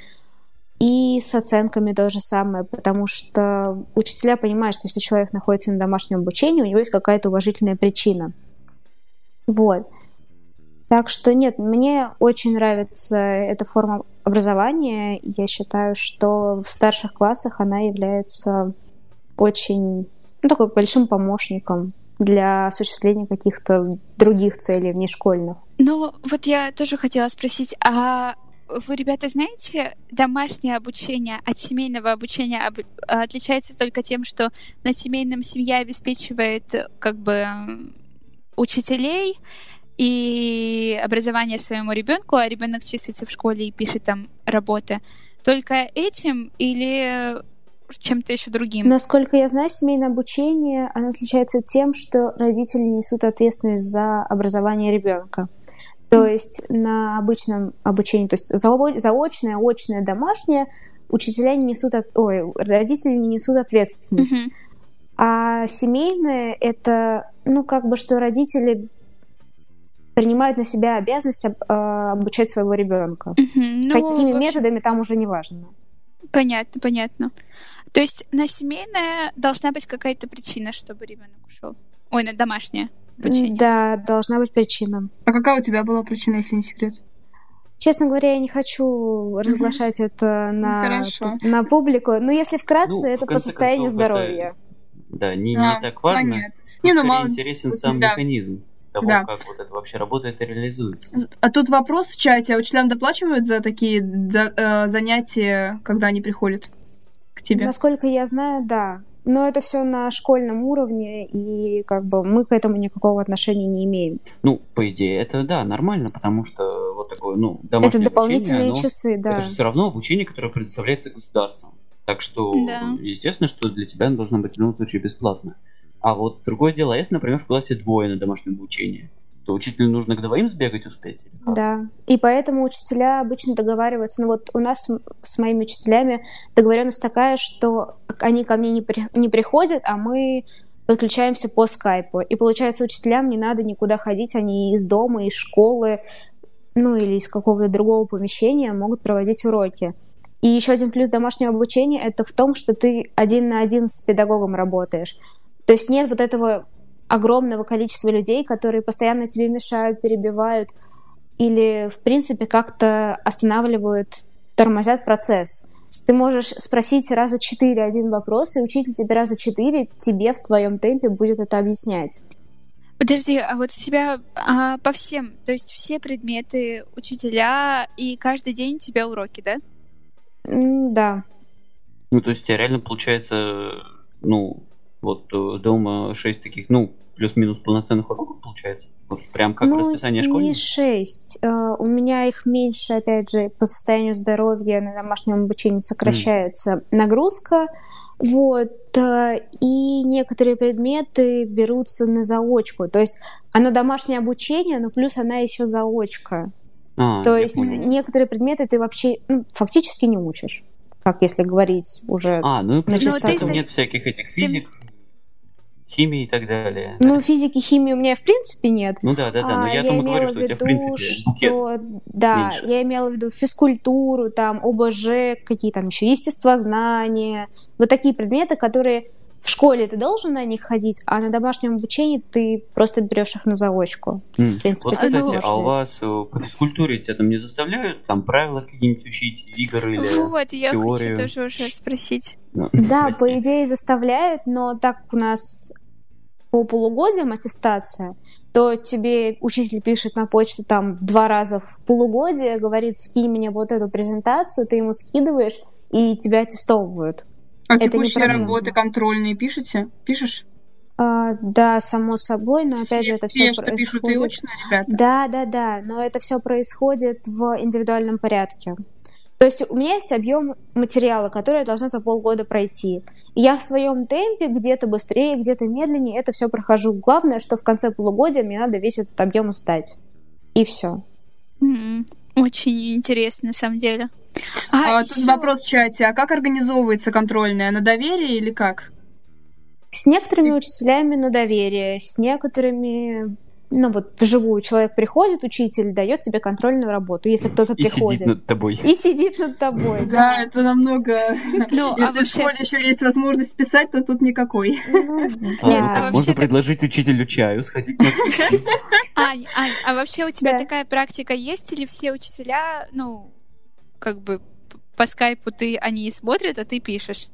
и с оценками то же самое, потому что учителя понимают, что если человек находится на домашнем обучении, у него есть какая-то уважительная причина. Вот. Так что нет, мне очень нравится эта форма образования. Я считаю, что в старших классах она является очень ну, такой большим помощником для осуществления каких-то других целей внешкольных. Ну, вот я тоже хотела спросить, а вы, ребята, знаете, домашнее обучение от семейного обучения об... отличается только тем, что на семейном семья обеспечивает как бы учителей и образование своему ребенку, а ребенок числится в школе и пишет там работы. Только этим или чем-то еще другим? Насколько я знаю, семейное обучение оно отличается тем, что родители несут ответственность за образование ребенка. То есть на обычном обучении, то есть заочное, очное, домашнее, учителя не несут, ой, родители не несут ответственность. Mm-hmm. А семейное это, ну, как бы, что родители принимают на себя обязанность об, э, обучать своего ребенка. Mm-hmm. Ну, Какими общем... методами там уже не важно. Понятно, понятно. То есть на семейное должна быть какая-то причина, чтобы ребенок ушел. Ой, на домашнее обучение. Да, должна быть причина. А какая у тебя была причина, если не секрет? Честно говоря, я не хочу разглашать это на, на публику. Но если вкратце, ну, это по состоянию концов, здоровья. Это, да, не, не а, так важно. Понятно. Не, ну, мало... интересен сам да. механизм того, да. как вот это вообще работает и реализуется. А тут вопрос в чате, а учителям доплачивают за такие за, э, занятия, когда они приходят к тебе? Насколько я знаю, да. Но это все на школьном уровне, и как бы мы к этому никакого отношения не имеем. Ну, по идее, это да, нормально, потому что вот такое, ну, домашнее Это дополнительные обучение, часы, да. Это же все равно обучение, которое предоставляется государством. Так что, да. естественно, что для тебя оно должно быть в любом случае бесплатно. А вот другое дело, если, например, в классе двое на домашнем обучении, то учителю нужно к двоим сбегать успеть? Да, и поэтому учителя обычно договариваются. Ну вот у нас с моими учителями договоренность такая, что они ко мне не, при, не приходят, а мы подключаемся по скайпу. И получается, учителям не надо никуда ходить, они из дома, из школы, ну или из какого-то другого помещения могут проводить уроки. И еще один плюс домашнего обучения это в том, что ты один на один с педагогом работаешь. То есть нет вот этого огромного количества людей, которые постоянно тебе мешают, перебивают или, в принципе, как-то останавливают, тормозят процесс. Ты можешь спросить раза четыре один вопрос, и учитель тебе раза четыре тебе в твоем темпе будет это объяснять. Подожди, а вот у тебя а, по всем, то есть все предметы учителя, и каждый день у тебя уроки, да? да. Ну, то есть у тебя реально получается, ну, вот э, дома 6 таких, ну, плюс-минус полноценных уроков получается? Вот прям как ну, расписание школьника? не 6. Uh, у меня их меньше, опять же, по состоянию здоровья на домашнем обучении сокращается mm. нагрузка. Вот. Uh, и некоторые предметы берутся на заочку. То есть оно домашнее обучение, но плюс она еще заочка. А, То есть понял. некоторые предметы ты вообще ну, фактически не учишь как если говорить уже. А, ну и плюс нет всяких этих физик, химии и так далее. Ну, физики, химии у меня в принципе нет. Ну да, да, да, но а, я, я тому говорю, что у тебя в принципе что, Да, меньше. я имела в виду физкультуру, там, ОБЖ, какие там еще естествознания, вот такие предметы, которые в школе ты должен на них ходить, а на домашнем обучении ты просто берешь их на заочку. Mm. В принципе, вот, кстати, а у вас э, по физкультуре тебя там не заставляют там правила какие-нибудь учить, игры или Вот, я теорию? хочу тоже уже спросить. Ну, да, прости. по идее заставляют, но так у нас по полугодиям аттестация, то тебе учитель пишет на почту там два раза в полугодие, говорит, скинь мне вот эту презентацию, ты ему скидываешь, и тебя аттестовывают. А Это текущие работы контрольные пишете? Пишешь? А, да, само собой, но опять же это все, что происходит. пишут и очно, ребята. Да, да, да, но это все происходит в индивидуальном порядке. То есть у меня есть объем материала, который я должна за полгода пройти. И я в своем темпе, где-то быстрее, где-то медленнее, это все прохожу. Главное, что в конце полугодия мне надо весь этот объем сдать. И все. Mm-hmm. Очень интересно, на самом деле. А, а еще... тут вопрос в чате. А как организовывается контрольная? На доверие или как? С некоторыми учителями на доверие, с некоторыми ну вот вживую человек приходит, учитель дает тебе контрольную работу, если кто-то и приходит. сидит над тобой. И сидит над тобой. Да, это намного... Ну, а если в школе еще есть возможность писать, то тут никакой. Ну, а можно предложить учителю чаю, сходить на Ань, Ань, а вообще у тебя такая практика есть или все учителя, ну, как бы по скайпу ты они смотрят, а ты пишешь?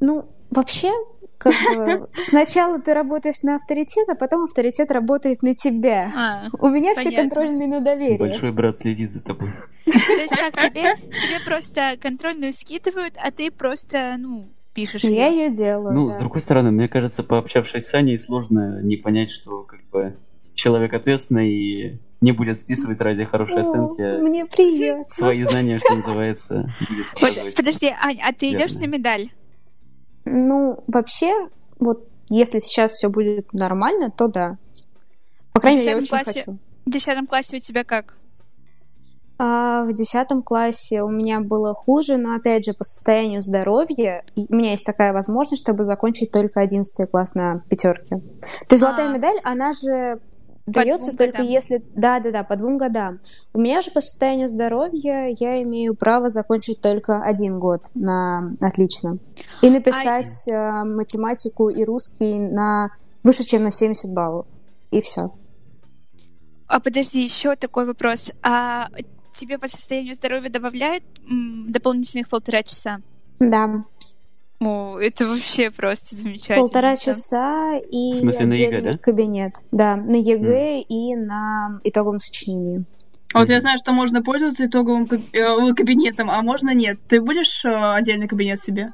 Ну, вообще как бы сначала ты работаешь на авторитет, а потом авторитет работает на тебя. А, У меня понятно. все контрольные на доверие. Большой брат следит за тобой. То есть как тебе, тебе просто контрольную скидывают, а ты просто, ну, пишешь. Я ее делаю. Ну, да. с другой стороны, мне кажется, пообщавшись с Аней, сложно не понять, что как бы человек ответственный и не будет списывать ради хорошей О, оценки. Мне приятно. Свои знания, что называется. Подожди, Ань, а ты идешь на медаль? Ну, вообще, вот если сейчас все будет нормально, то да. По крайней мере, я очень классе, хочу. В десятом классе у тебя как? А, в десятом классе у меня было хуже, но опять же по состоянию здоровья у меня есть такая возможность, чтобы закончить только одиннадцатый класс на пятерке. То есть золотая а. медаль, она же дается только годам. если... Да, да, да, по двум годам. У меня же по состоянию здоровья я имею право закончить только один год на отлично. И написать а... математику и русский на выше, чем на 70 баллов. И все. А подожди, еще такой вопрос. А тебе по состоянию здоровья добавляют дополнительных полтора часа? Да. О, это вообще просто замечательно. Полтора часа и В смысле, на ЕГЭ, да? кабинет. Да, на ЕГЭ мм. и на итоговом сочинении. А вот я знаю, что можно пользоваться итоговым э, кабинетом, а можно нет. Ты будешь э, отдельный кабинет себе?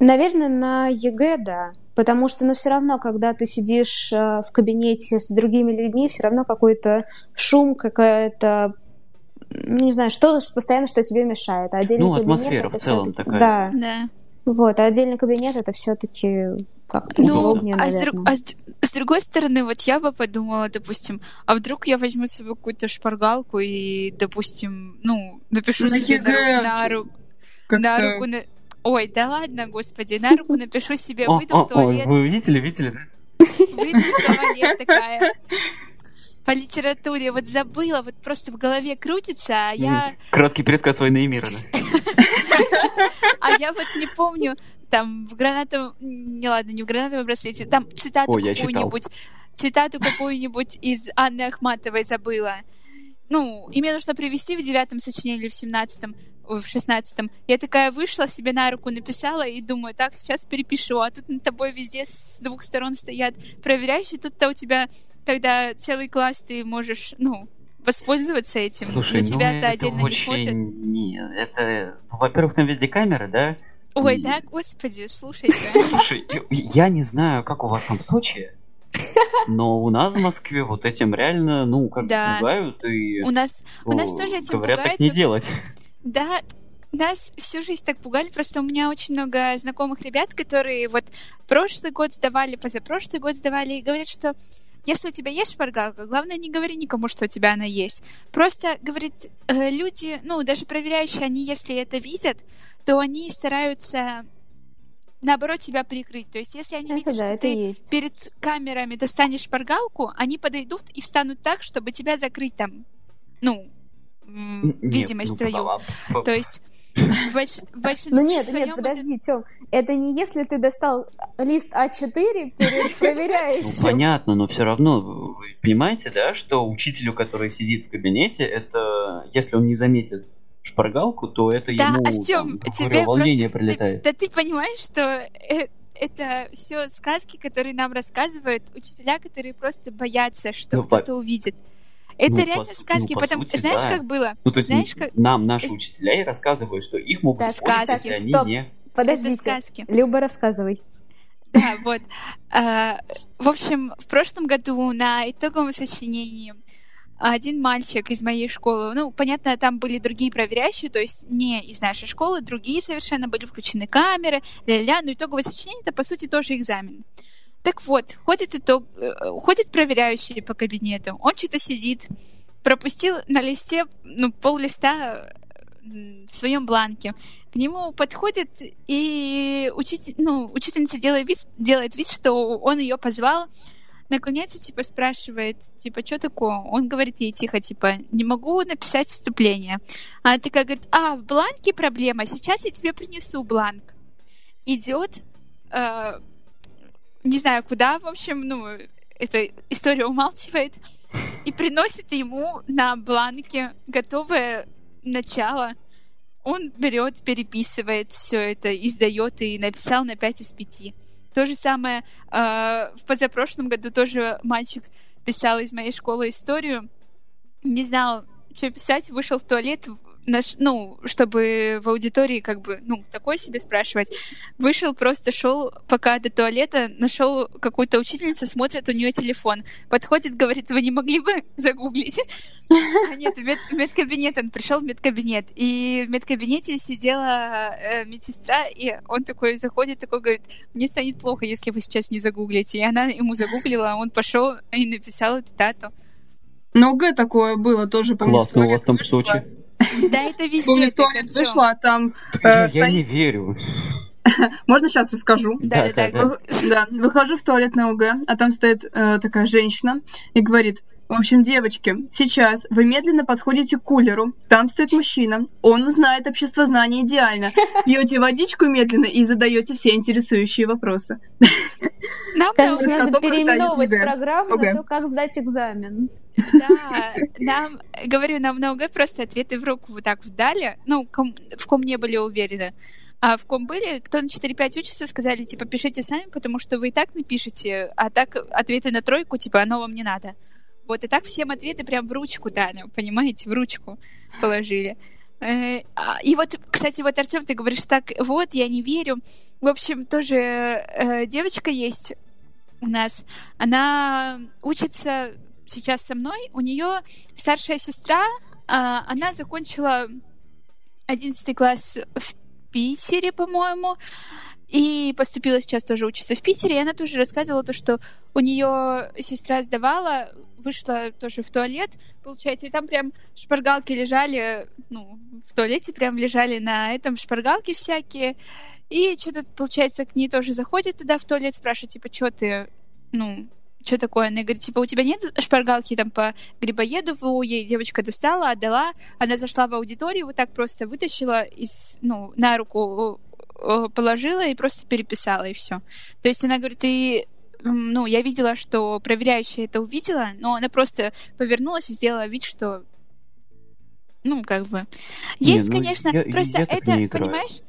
Наверное, на ЕГЭ, да. Потому что, ну, все равно, когда ты сидишь э, в кабинете с другими людьми, все равно какой-то шум, какая-то ну, не знаю, что постоянно, что тебе мешает. А отдельный ну, кабинет атмосфера это в целом такая. Да. да. Вот, а отдельный кабинет это все-таки как ну, удобнее, а, с, друг, а с, с другой стороны, вот я бы подумала, допустим, а вдруг я возьму себе какую-то шпаргалку и, допустим, ну, напишу на себе на, на, ру, на руку... На... Ой, да ладно, господи, на руку напишу себе, выйду в туалет. Вы видели, видели, да? Выйду в туалет такая по литературе вот забыла, вот просто в голове крутится, а я... Краткий пересказ «Войны и мира», да? А я вот не помню, там, в гранатовом... Не ладно, не в гранатовом браслете, там цитату какую-нибудь, цитату какую-нибудь из Анны Ахматовой забыла. Ну, и мне нужно привести в девятом сочинении или в семнадцатом, в шестнадцатом. Я такая вышла, себе на руку написала и думаю, так, сейчас перепишу, а тут над тобой везде с двух сторон стоят проверяющие, тут-то у тебя когда целый класс ты можешь, ну, воспользоваться этим. Слушай, На тебя-то ну, отдельно не смотрят. Не, это, во-первых, там везде камеры, да? Ой, и... да, господи, слушайте. Слушай, я не знаю, как у вас там в Сочи, но у нас в Москве вот этим реально, ну, как да. пугают и... У нас, у нас тоже этим говорят, пугают, так не делать. Да, нас всю жизнь так пугали, просто у меня очень много знакомых ребят, которые вот прошлый год сдавали, позапрошлый год сдавали, и говорят, что если у тебя есть шпаргалка, главное не говори никому, что у тебя она есть. Просто, говорит, э, люди, ну, даже проверяющие, они, если это видят, то они стараются наоборот тебя прикрыть. То есть, если они это видят, да, что ты есть. перед камерами достанешь шпаргалку, они подойдут и встанут так, чтобы тебя закрыть там, ну, видимость Нет, ну, твою. То есть Ну нет, нет, подожди, Тём, это не если ты достал лист А4 перед проверяющим. Ну, понятно, но все равно вы понимаете, да, что учителю, который сидит в кабинете, это, если он не заметит шпаргалку, то это да, ему Артём, там, тебе волнение просто... прилетает. Ты, да ты понимаешь, что э, это все сказки, которые нам рассказывают учителя, которые просто боятся, что ну, кто-то по... увидит. Это ну, реально по, сказки, ну, потому сути, знаешь, да. как было? Ну, то есть знаешь, как... нам наши учителя и рассказывают, что их могут да, сказки, если Стоп. они не... Подождите, это сказки. Люба, рассказывай. Да, вот. А, в общем, в прошлом году на итоговом сочинении один мальчик из моей школы, ну, понятно, там были другие проверяющие, то есть не из нашей школы, другие совершенно были включены камеры, ля-ля, но итоговое сочинение это, по сути, тоже экзамен. Так вот, ходит, итог, э, ходит проверяющий по кабинету, он что-то сидит, пропустил на листе, ну, пол листа в своем бланке. К нему подходит, и учитель, ну, учительница делает вид, делает вид, что он ее позвал, наклоняется, типа, спрашивает, типа, что такое? Он говорит ей тихо, типа, не могу написать вступление. Она такая говорит, а, в бланке проблема, сейчас я тебе принесу бланк. Идет, э, не знаю куда, в общем, ну, эта история умалчивает, и приносит ему на бланке готовое начало. Он берет, переписывает все это, издает и написал на 5 из 5. То же самое э, в позапрошлом году тоже мальчик писал из моей школы историю, не знал, что писать, вышел в туалет, наш, ну, чтобы в аудитории как бы, ну, такое себе спрашивать. Вышел, просто шел пока до туалета, нашел какую-то учительницу, смотрит, у нее телефон. Подходит, говорит, вы не могли бы загуглить? А нет, в, мед, в медкабинет он пришел в медкабинет. И в медкабинете сидела э, медсестра, и он такой заходит, такой говорит, мне станет плохо, если вы сейчас не загуглите. И она ему загуглила, а он пошел и написал эту дату. Но Г такое было тоже. Классно у вас там в Сочи. Да, это везде. Помню, в туалет вышла, там... Э, я не верю. Можно сейчас расскажу? Да, да, да. Да, выхожу в туалет на УГ, а там стоит э, такая женщина и говорит, в общем, девочки, сейчас вы медленно подходите к кулеру, там стоит мужчина, он знает общество знания идеально, пьете водичку медленно и задаете все интересующие вопросы. Нам надо переименовывать программу на то, как сдать экзамен. Да, нам, говорю, нам на УГ просто ответы в руку вот так вдали, ну, ком, в ком не были уверены. А в ком были, кто на 4-5 учится, сказали, типа, пишите сами, потому что вы и так напишете, а так ответы на тройку, типа, оно вам не надо. Вот, и так всем ответы прям в ручку дали, понимаете, в ручку положили. Э, а, и вот, кстати, вот, Артем, ты говоришь так, вот, я не верю. В общем, тоже э, девочка есть у нас. Она учится сейчас со мной. У нее старшая сестра, а, она закончила 11 класс в Питере, по-моему, и поступила сейчас тоже учиться в Питере, и она тоже рассказывала то, что у нее сестра сдавала, вышла тоже в туалет, получается, и там прям шпаргалки лежали, ну, в туалете прям лежали на этом шпаргалки всякие, и что-то, получается, к ней тоже заходит туда в туалет, спрашивает, типа, что ты, ну, что такое? Она говорит, типа, у тебя нет шпаргалки там по Грибоедову? Ей девочка достала, отдала. Она зашла в аудиторию, вот так просто вытащила из, ну, на руку э, положила и просто переписала, и все. То есть она говорит, и ну, я видела, что проверяющая это увидела, но она просто повернулась и сделала вид, что ну, как бы. Есть, не, ну, конечно, я, просто я это, понимаешь,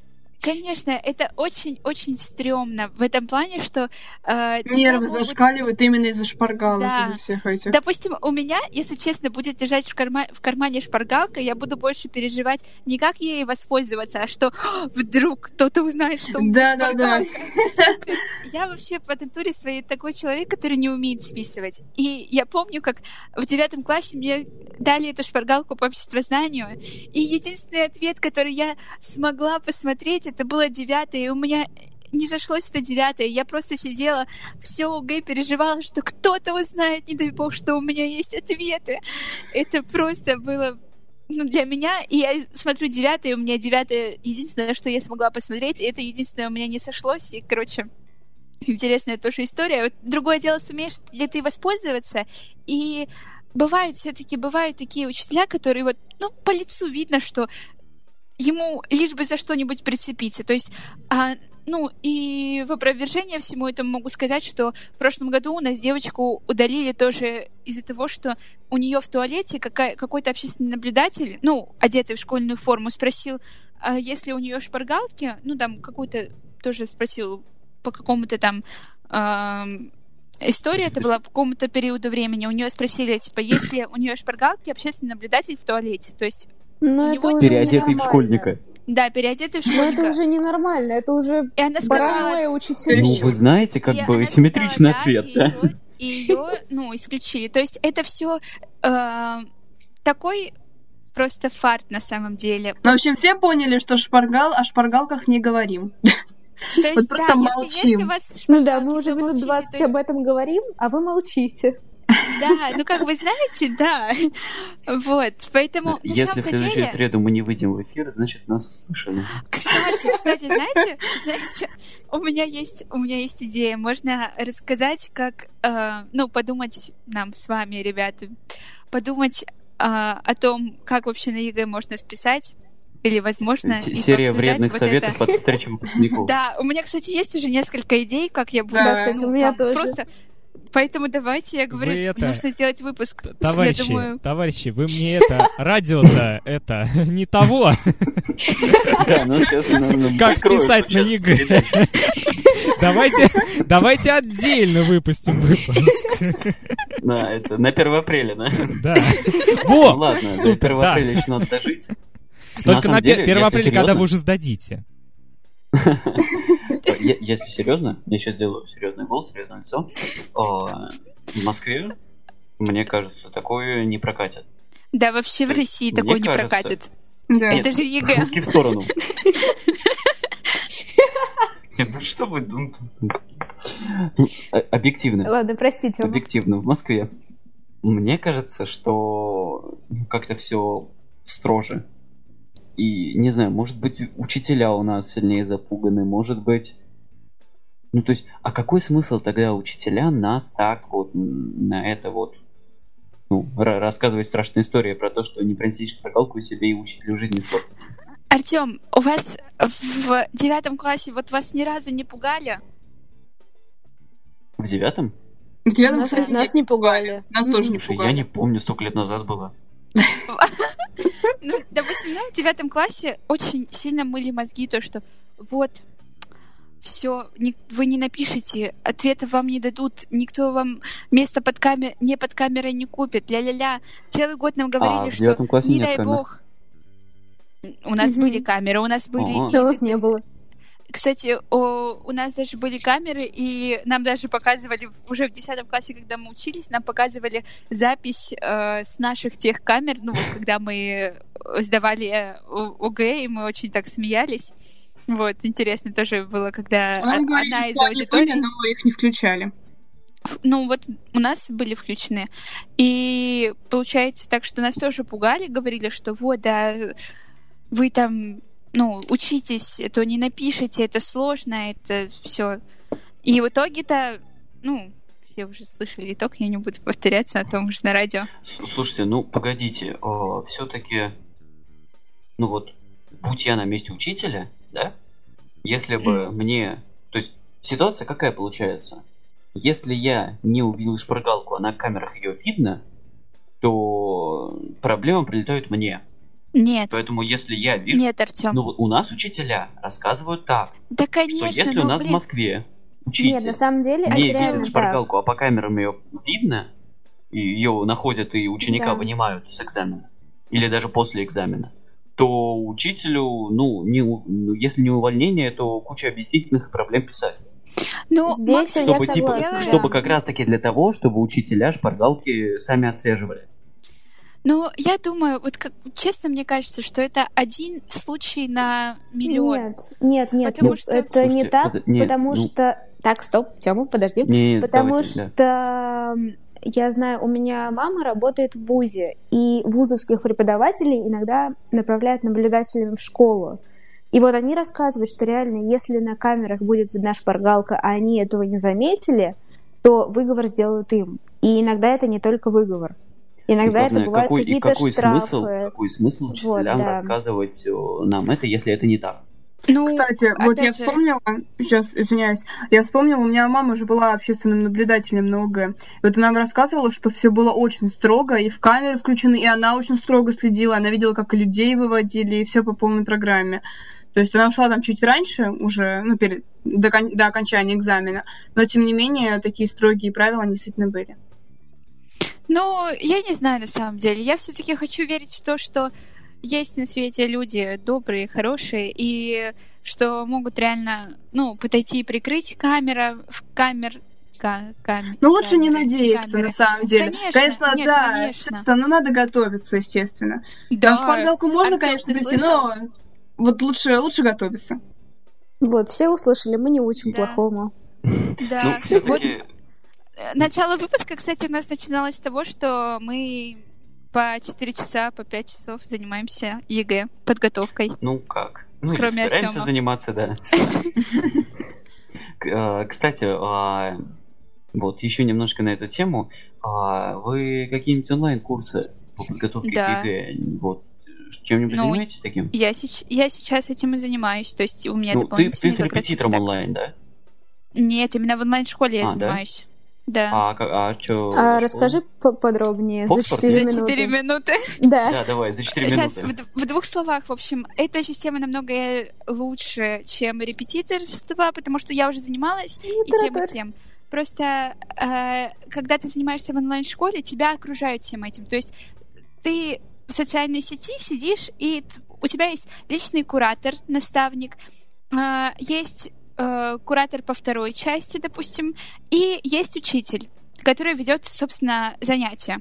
Конечно, это очень-очень стрёмно в этом плане, что... Э, Нервы могут... зашкаливают именно из-за шпаргалок, да. из всех этих. Допустим, у меня, если честно, будет лежать в, карма... в кармане шпаргалка, я буду больше переживать не как ей воспользоваться, а что вдруг кто-то узнает, что у меня да, да, да. Я вообще по натуре своей такой человек, который не умеет списывать. И я помню, как в девятом классе мне дали эту шпаргалку по обществознанию, и единственный ответ, который я смогла посмотреть, это было девятое, и у меня не зашлось это девятое. Я просто сидела, все ОГЭ переживала, что кто-то узнает, не дай бог, что у меня есть ответы. Это просто было ну, для меня, и я смотрю девятое, у меня девятое, единственное, что я смогла посмотреть, и это единственное у меня не сошлось, и, короче, интересная тоже история. Вот другое дело, сумеешь ли ты воспользоваться, и бывают все-таки, бывают такие учителя, которые вот, ну, по лицу видно, что ему лишь бы за что-нибудь прицепиться. То есть, а, ну, и в опровержение всему этому могу сказать, что в прошлом году у нас девочку удалили тоже из-за того, что у нее в туалете какая, какой-то общественный наблюдатель, ну, одетый в школьную форму, спросил, а если у нее шпаргалки, ну, там, какую-то тоже спросил по какому-то там э, история, это была по какому-то периоду времени. У нее спросили, типа, есть ли у нее шпаргалки общественный наблюдатель в туалете. То есть но это уже Переодетый в школьника. Да, переодетый в школьника. Но это уже ненормально, это уже и она сказала, учителя. Ну, вы знаете, как и бы симметричный сказала, ответ, да? И ее, ну, исключили. То есть это все э, такой просто фарт на самом деле. Ну, в общем, все поняли, что шпаргал, о шпаргалках не говорим. То есть, вот просто да, молчим. Если есть у вас ну да, мы уже минут 20 об этом говорим, а вы молчите. Да, ну как вы знаете, да. Вот, поэтому Если в следующую деле... среду мы не выйдем в эфир, значит нас услышали. Кстати, кстати, знаете, знаете, у меня есть, у меня есть идея. Можно рассказать, как, э, ну, подумать нам с вами, ребята, подумать э, о том, как вообще на ЕГЭ можно списать или, возможно, серия вредных вот советов это. от встречи выпускников. Да, у меня, кстати, есть уже несколько идей, как я буду. Да, ну, у меня тоже. Просто Поэтому давайте, я говорю, это... нужно сделать выпуск. Товарищи, я думаю... товарищи, вы мне это, радио-то, это, не того. Да, ну сейчас Как писать на ЕГЭ. Давайте, давайте отдельно выпустим выпуск. Да, это на 1 апреля, да? Да. Во! Ну ладно, до 1 апреля еще надо дожить. Только на 1 апреля, когда вы уже сдадите. Если серьезно, я сейчас сделаю серьезный голос, серьезное лицо. В Москве, мне кажется, такое не прокатит. Да, вообще в России такое не прокатит. Это же ЕГЭ. Шутки в сторону. Нет, ну что вы... Ну, объективно. Ладно, простите. Объективно, в Москве. Мне кажется, что как-то все строже. И, не знаю, может быть, учителя у нас сильнее запуганы, может быть... Ну, то есть, а какой смысл тогда учителя нас так вот на это вот ну, рассказывать страшные истории про то, что не принесите шпаргалку себе и учителю жизнь испортить? Артем, у вас в девятом классе вот вас ни разу не пугали? В девятом? В девятом нас, классе нас не пугали. Нас тоже не пугали. Я не помню, столько лет назад было. Ну, допустим, в девятом классе очень сильно мыли мозги, то, что вот, все, вы не напишите, ответа вам не дадут, никто вам место под камер, не под камерой не купит, ля-ля-ля. Целый год нам говорили, а, что не дай бог. У нас были камеры, у нас были... У нас не было. Кстати, о, у нас даже были камеры, и нам даже показывали уже в 10 классе, когда мы учились, нам показывали запись э, с наших тех камер, ну вот когда мы сдавали э, ОГЭ, и мы очень так смеялись. Вот, интересно тоже было, когда Нам одна говорили, из аудиторий... Были, но их не включали. Ну, вот у нас были включены. И получается так, что нас тоже пугали, говорили, что вот, да, вы там, ну, учитесь, то не напишите, это сложно, это все. И в итоге-то, ну, все уже слышали итог, я не буду повторяться, о том же на радио. Слушайте, ну, погодите, все-таки, ну вот, будь я на месте учителя, да, если бы mm. мне, то есть ситуация какая получается? Если я не увидел шпаргалку, а на камерах ее видно, то проблема прилетает мне. Нет. Поэтому если я вижу... Нет, Артем. Ну, у нас учителя рассказывают так. Да, конечно. Что если ну, у нас блин... в Москве учитель Нет, на самом деле, не видит шпаргалку, так. а по камерам ее видно, и ее находят и ученика да. вынимают с экзамена, или даже после экзамена, то учителю, ну, не, ну, если не увольнение, то куча объяснительных проблем писать. Ну, Здесь чтобы, я типа, согласна, чтобы как раз таки для того, чтобы учителя шпаргалки сами отслеживали. Ну, я думаю, вот как честно мне кажется, что это один случай на миллион. Нет, нет, нет, потому что... это Слушайте, не так, под... нет, потому ну... что... Так, стоп, Тёма, подожди. Нет, потому давайте, что да. я знаю, у меня мама работает в ВУЗе, и вузовских преподавателей иногда направляют наблюдателями в школу. И вот они рассказывают, что реально, если на камерах будет видна шпаргалка, а они этого не заметили, то выговор сделают им. И иногда это не только выговор. Иногда главное, это бывают какой, какие-то какой штрафы. Смысл, какой смысл учителям вот, да. рассказывать нам это, если это не так? Ну, Кстати, вот я же... вспомнила, сейчас, извиняюсь, я вспомнила, у меня мама же была общественным наблюдателем много. И вот она рассказывала, что все было очень строго, и в камеры включены, и она очень строго следила, она видела, как людей выводили, и все по полной программе. То есть она ушла там чуть раньше уже, ну, перед, до, до окончания экзамена, но тем не менее такие строгие правила действительно были. Ну, я не знаю на самом деле. Я все-таки хочу верить в то, что есть на свете люди добрые, хорошие, и что могут реально, ну, подойти и прикрыть камера в камер камер. Ну, лучше камеры, не надеяться, камеры. на самом деле. Конечно, конечно нет, да. Конечно. Но надо готовиться, естественно. Да. Там шпаргалку можно, Артём, конечно, прийти, но вот лучше, лучше готовиться. Вот, все услышали, мы не учим да. плохому. Да. Ну, все-таки начало выпуска, кстати, у нас начиналось с того, что мы по 4 часа, по 5 часов занимаемся ЕГЭ, подготовкой. Ну как? Ну, Кроме или собираемся Артема. заниматься, да. Э, кстати, а, вот еще немножко на эту тему. А, вы какие-нибудь онлайн-курсы по подготовке к ЕГЭ? Вот чем-нибудь ну, занимаетесь таким? Я, я сейчас этим и занимаюсь. То есть у меня ну, ты, ты с репетитором онлайн, да? Нет, именно в онлайн-школе я а, занимаюсь. Да. А, а, а что? А, расскажи подробнее. Фоксфорд? За 4 За минуты. 4 минуты. Да. Да, давай, за 4 Сейчас, минуты. в, в двух словах, в общем, эта система намного лучше, чем репетиторство, потому что я уже занималась и тем, и тем. Просто, э, когда ты занимаешься в онлайн-школе, тебя окружают всем этим. То есть ты в социальной сети сидишь, и у тебя есть личный куратор, наставник, э, есть э, куратор по второй части, допустим, и есть учитель, который ведет, собственно, занятия.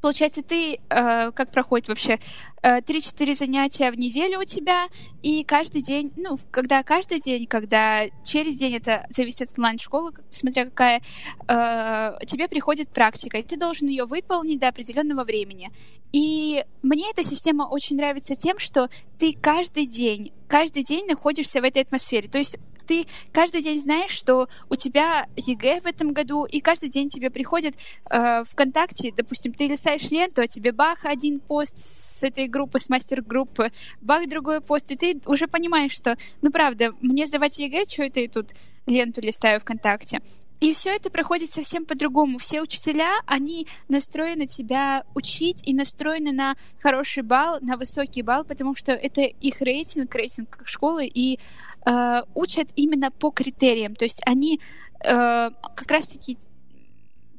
Получается, ты, э, как проходит вообще, э, 3-4 занятия в неделю у тебя, и каждый день, ну, когда каждый день, когда через день, это зависит от онлайн-школы, смотря какая, э, тебе приходит практика, и ты должен ее выполнить до определенного времени. И мне эта система очень нравится тем, что ты каждый день, каждый день находишься в этой атмосфере. То есть ты каждый день знаешь, что у тебя ЕГЭ в этом году, и каждый день тебе приходит э, ВКонтакте, допустим, ты листаешь ленту, а тебе бах один пост с этой группы, с мастер-группы, бах другой пост, и ты уже понимаешь, что, ну правда, мне сдавать ЕГЭ, что это я тут ленту листаю ВКонтакте. И все это проходит совсем по-другому. Все учителя, они настроены тебя учить и настроены на хороший балл, на высокий балл, потому что это их рейтинг, рейтинг школы, и э, учат именно по критериям. То есть они э, как раз-таки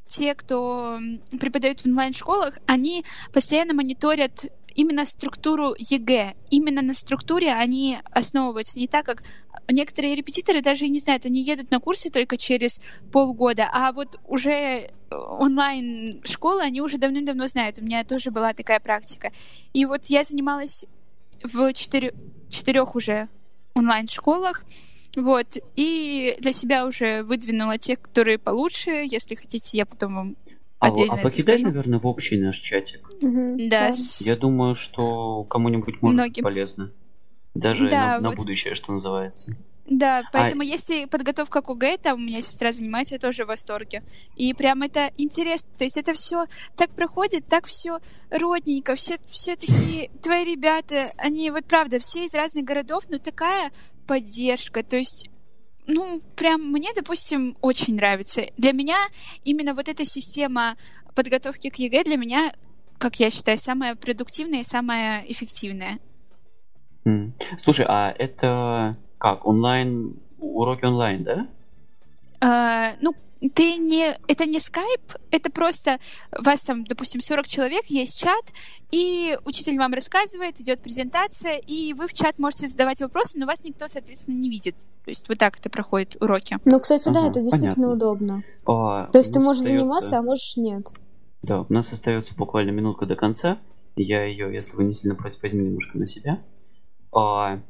те, кто преподают в онлайн-школах, они постоянно мониторят именно структуру ЕГЭ. Именно на структуре они основываются. Не так, как некоторые репетиторы даже не знают, они едут на курсы только через полгода, а вот уже э, онлайн-школы они уже давным-давно знают. У меня тоже была такая практика. И вот я занималась в четыре- четырех уже онлайн-школах, вот, и для себя уже выдвинула тех, которые получше. Если хотите, я потом вам А, отдельно а покидай, скажу. наверное, в общий наш чатик. Мгм. Да, Я думаю, что кому-нибудь может Многим. быть полезно. Даже Да, на, на вот. будущее, что называется. Да, А поэтому если подготовка к ОГЭ, там у меня сестра занимается, я тоже в восторге. И прям это интересно. То есть это все так проходит, так все родненько, все, все такие твои ребята, они вот правда, все из разных городов, но такая поддержка. То есть ну, прям мне, допустим, очень нравится. Для меня именно вот эта система подготовки к ЕГЭ для меня, как я считаю, самая продуктивная и самая эффективная. Слушай, а это как, онлайн, уроки онлайн, да? А, ну, ты не... Это не скайп, это просто... Вас там, допустим, 40 человек, есть чат, и учитель вам рассказывает, идет презентация, и вы в чат можете задавать вопросы, но вас никто, соответственно, не видит. То есть вот так это проходит уроки. Ну, кстати, да, Ага, это действительно понятно. удобно. А, То есть ты можешь остаётся- заниматься, а можешь нет. Да, у нас остается буквально минутка до конца. Я ее, если вы не сильно против, возьму немножко на себя. А,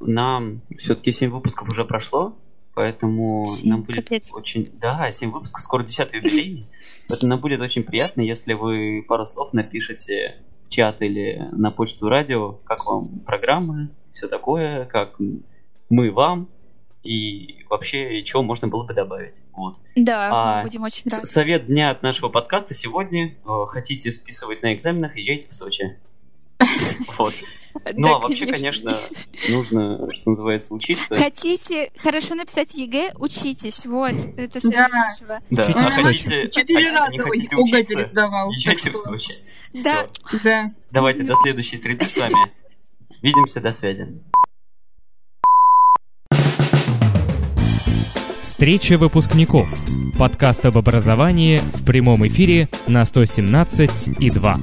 нам все-таки 7 выпусков уже прошло, поэтому Семь, нам будет капец. очень... Да, 7 выпусков, скоро 10 юбилей. Поэтому нам будет очень приятно, если вы пару слов напишите в чат или на почту радио, как вам программы, все такое, как мы вам, и вообще, чего можно было бы добавить. Вот. Да, А, мы будем очень рады. Совет дня от нашего подкаста сегодня. э, Хотите списывать на экзаменах, езжайте в Сочи. Вот. Ну, Да, а вообще, конечно, нужно, что называется, учиться. Хотите хорошо написать ЕГЭ, учитесь. Вот, это совет Да. Да, а хотите, Четыре а раза не хотите учиться, пересдавал. езжайте в Сочи. Да. Всё. Да. Давайте до следующей среды с вами. Видимся, до связи. Встреча выпускников. Подкаст об образовании в прямом эфире на 117 и 2.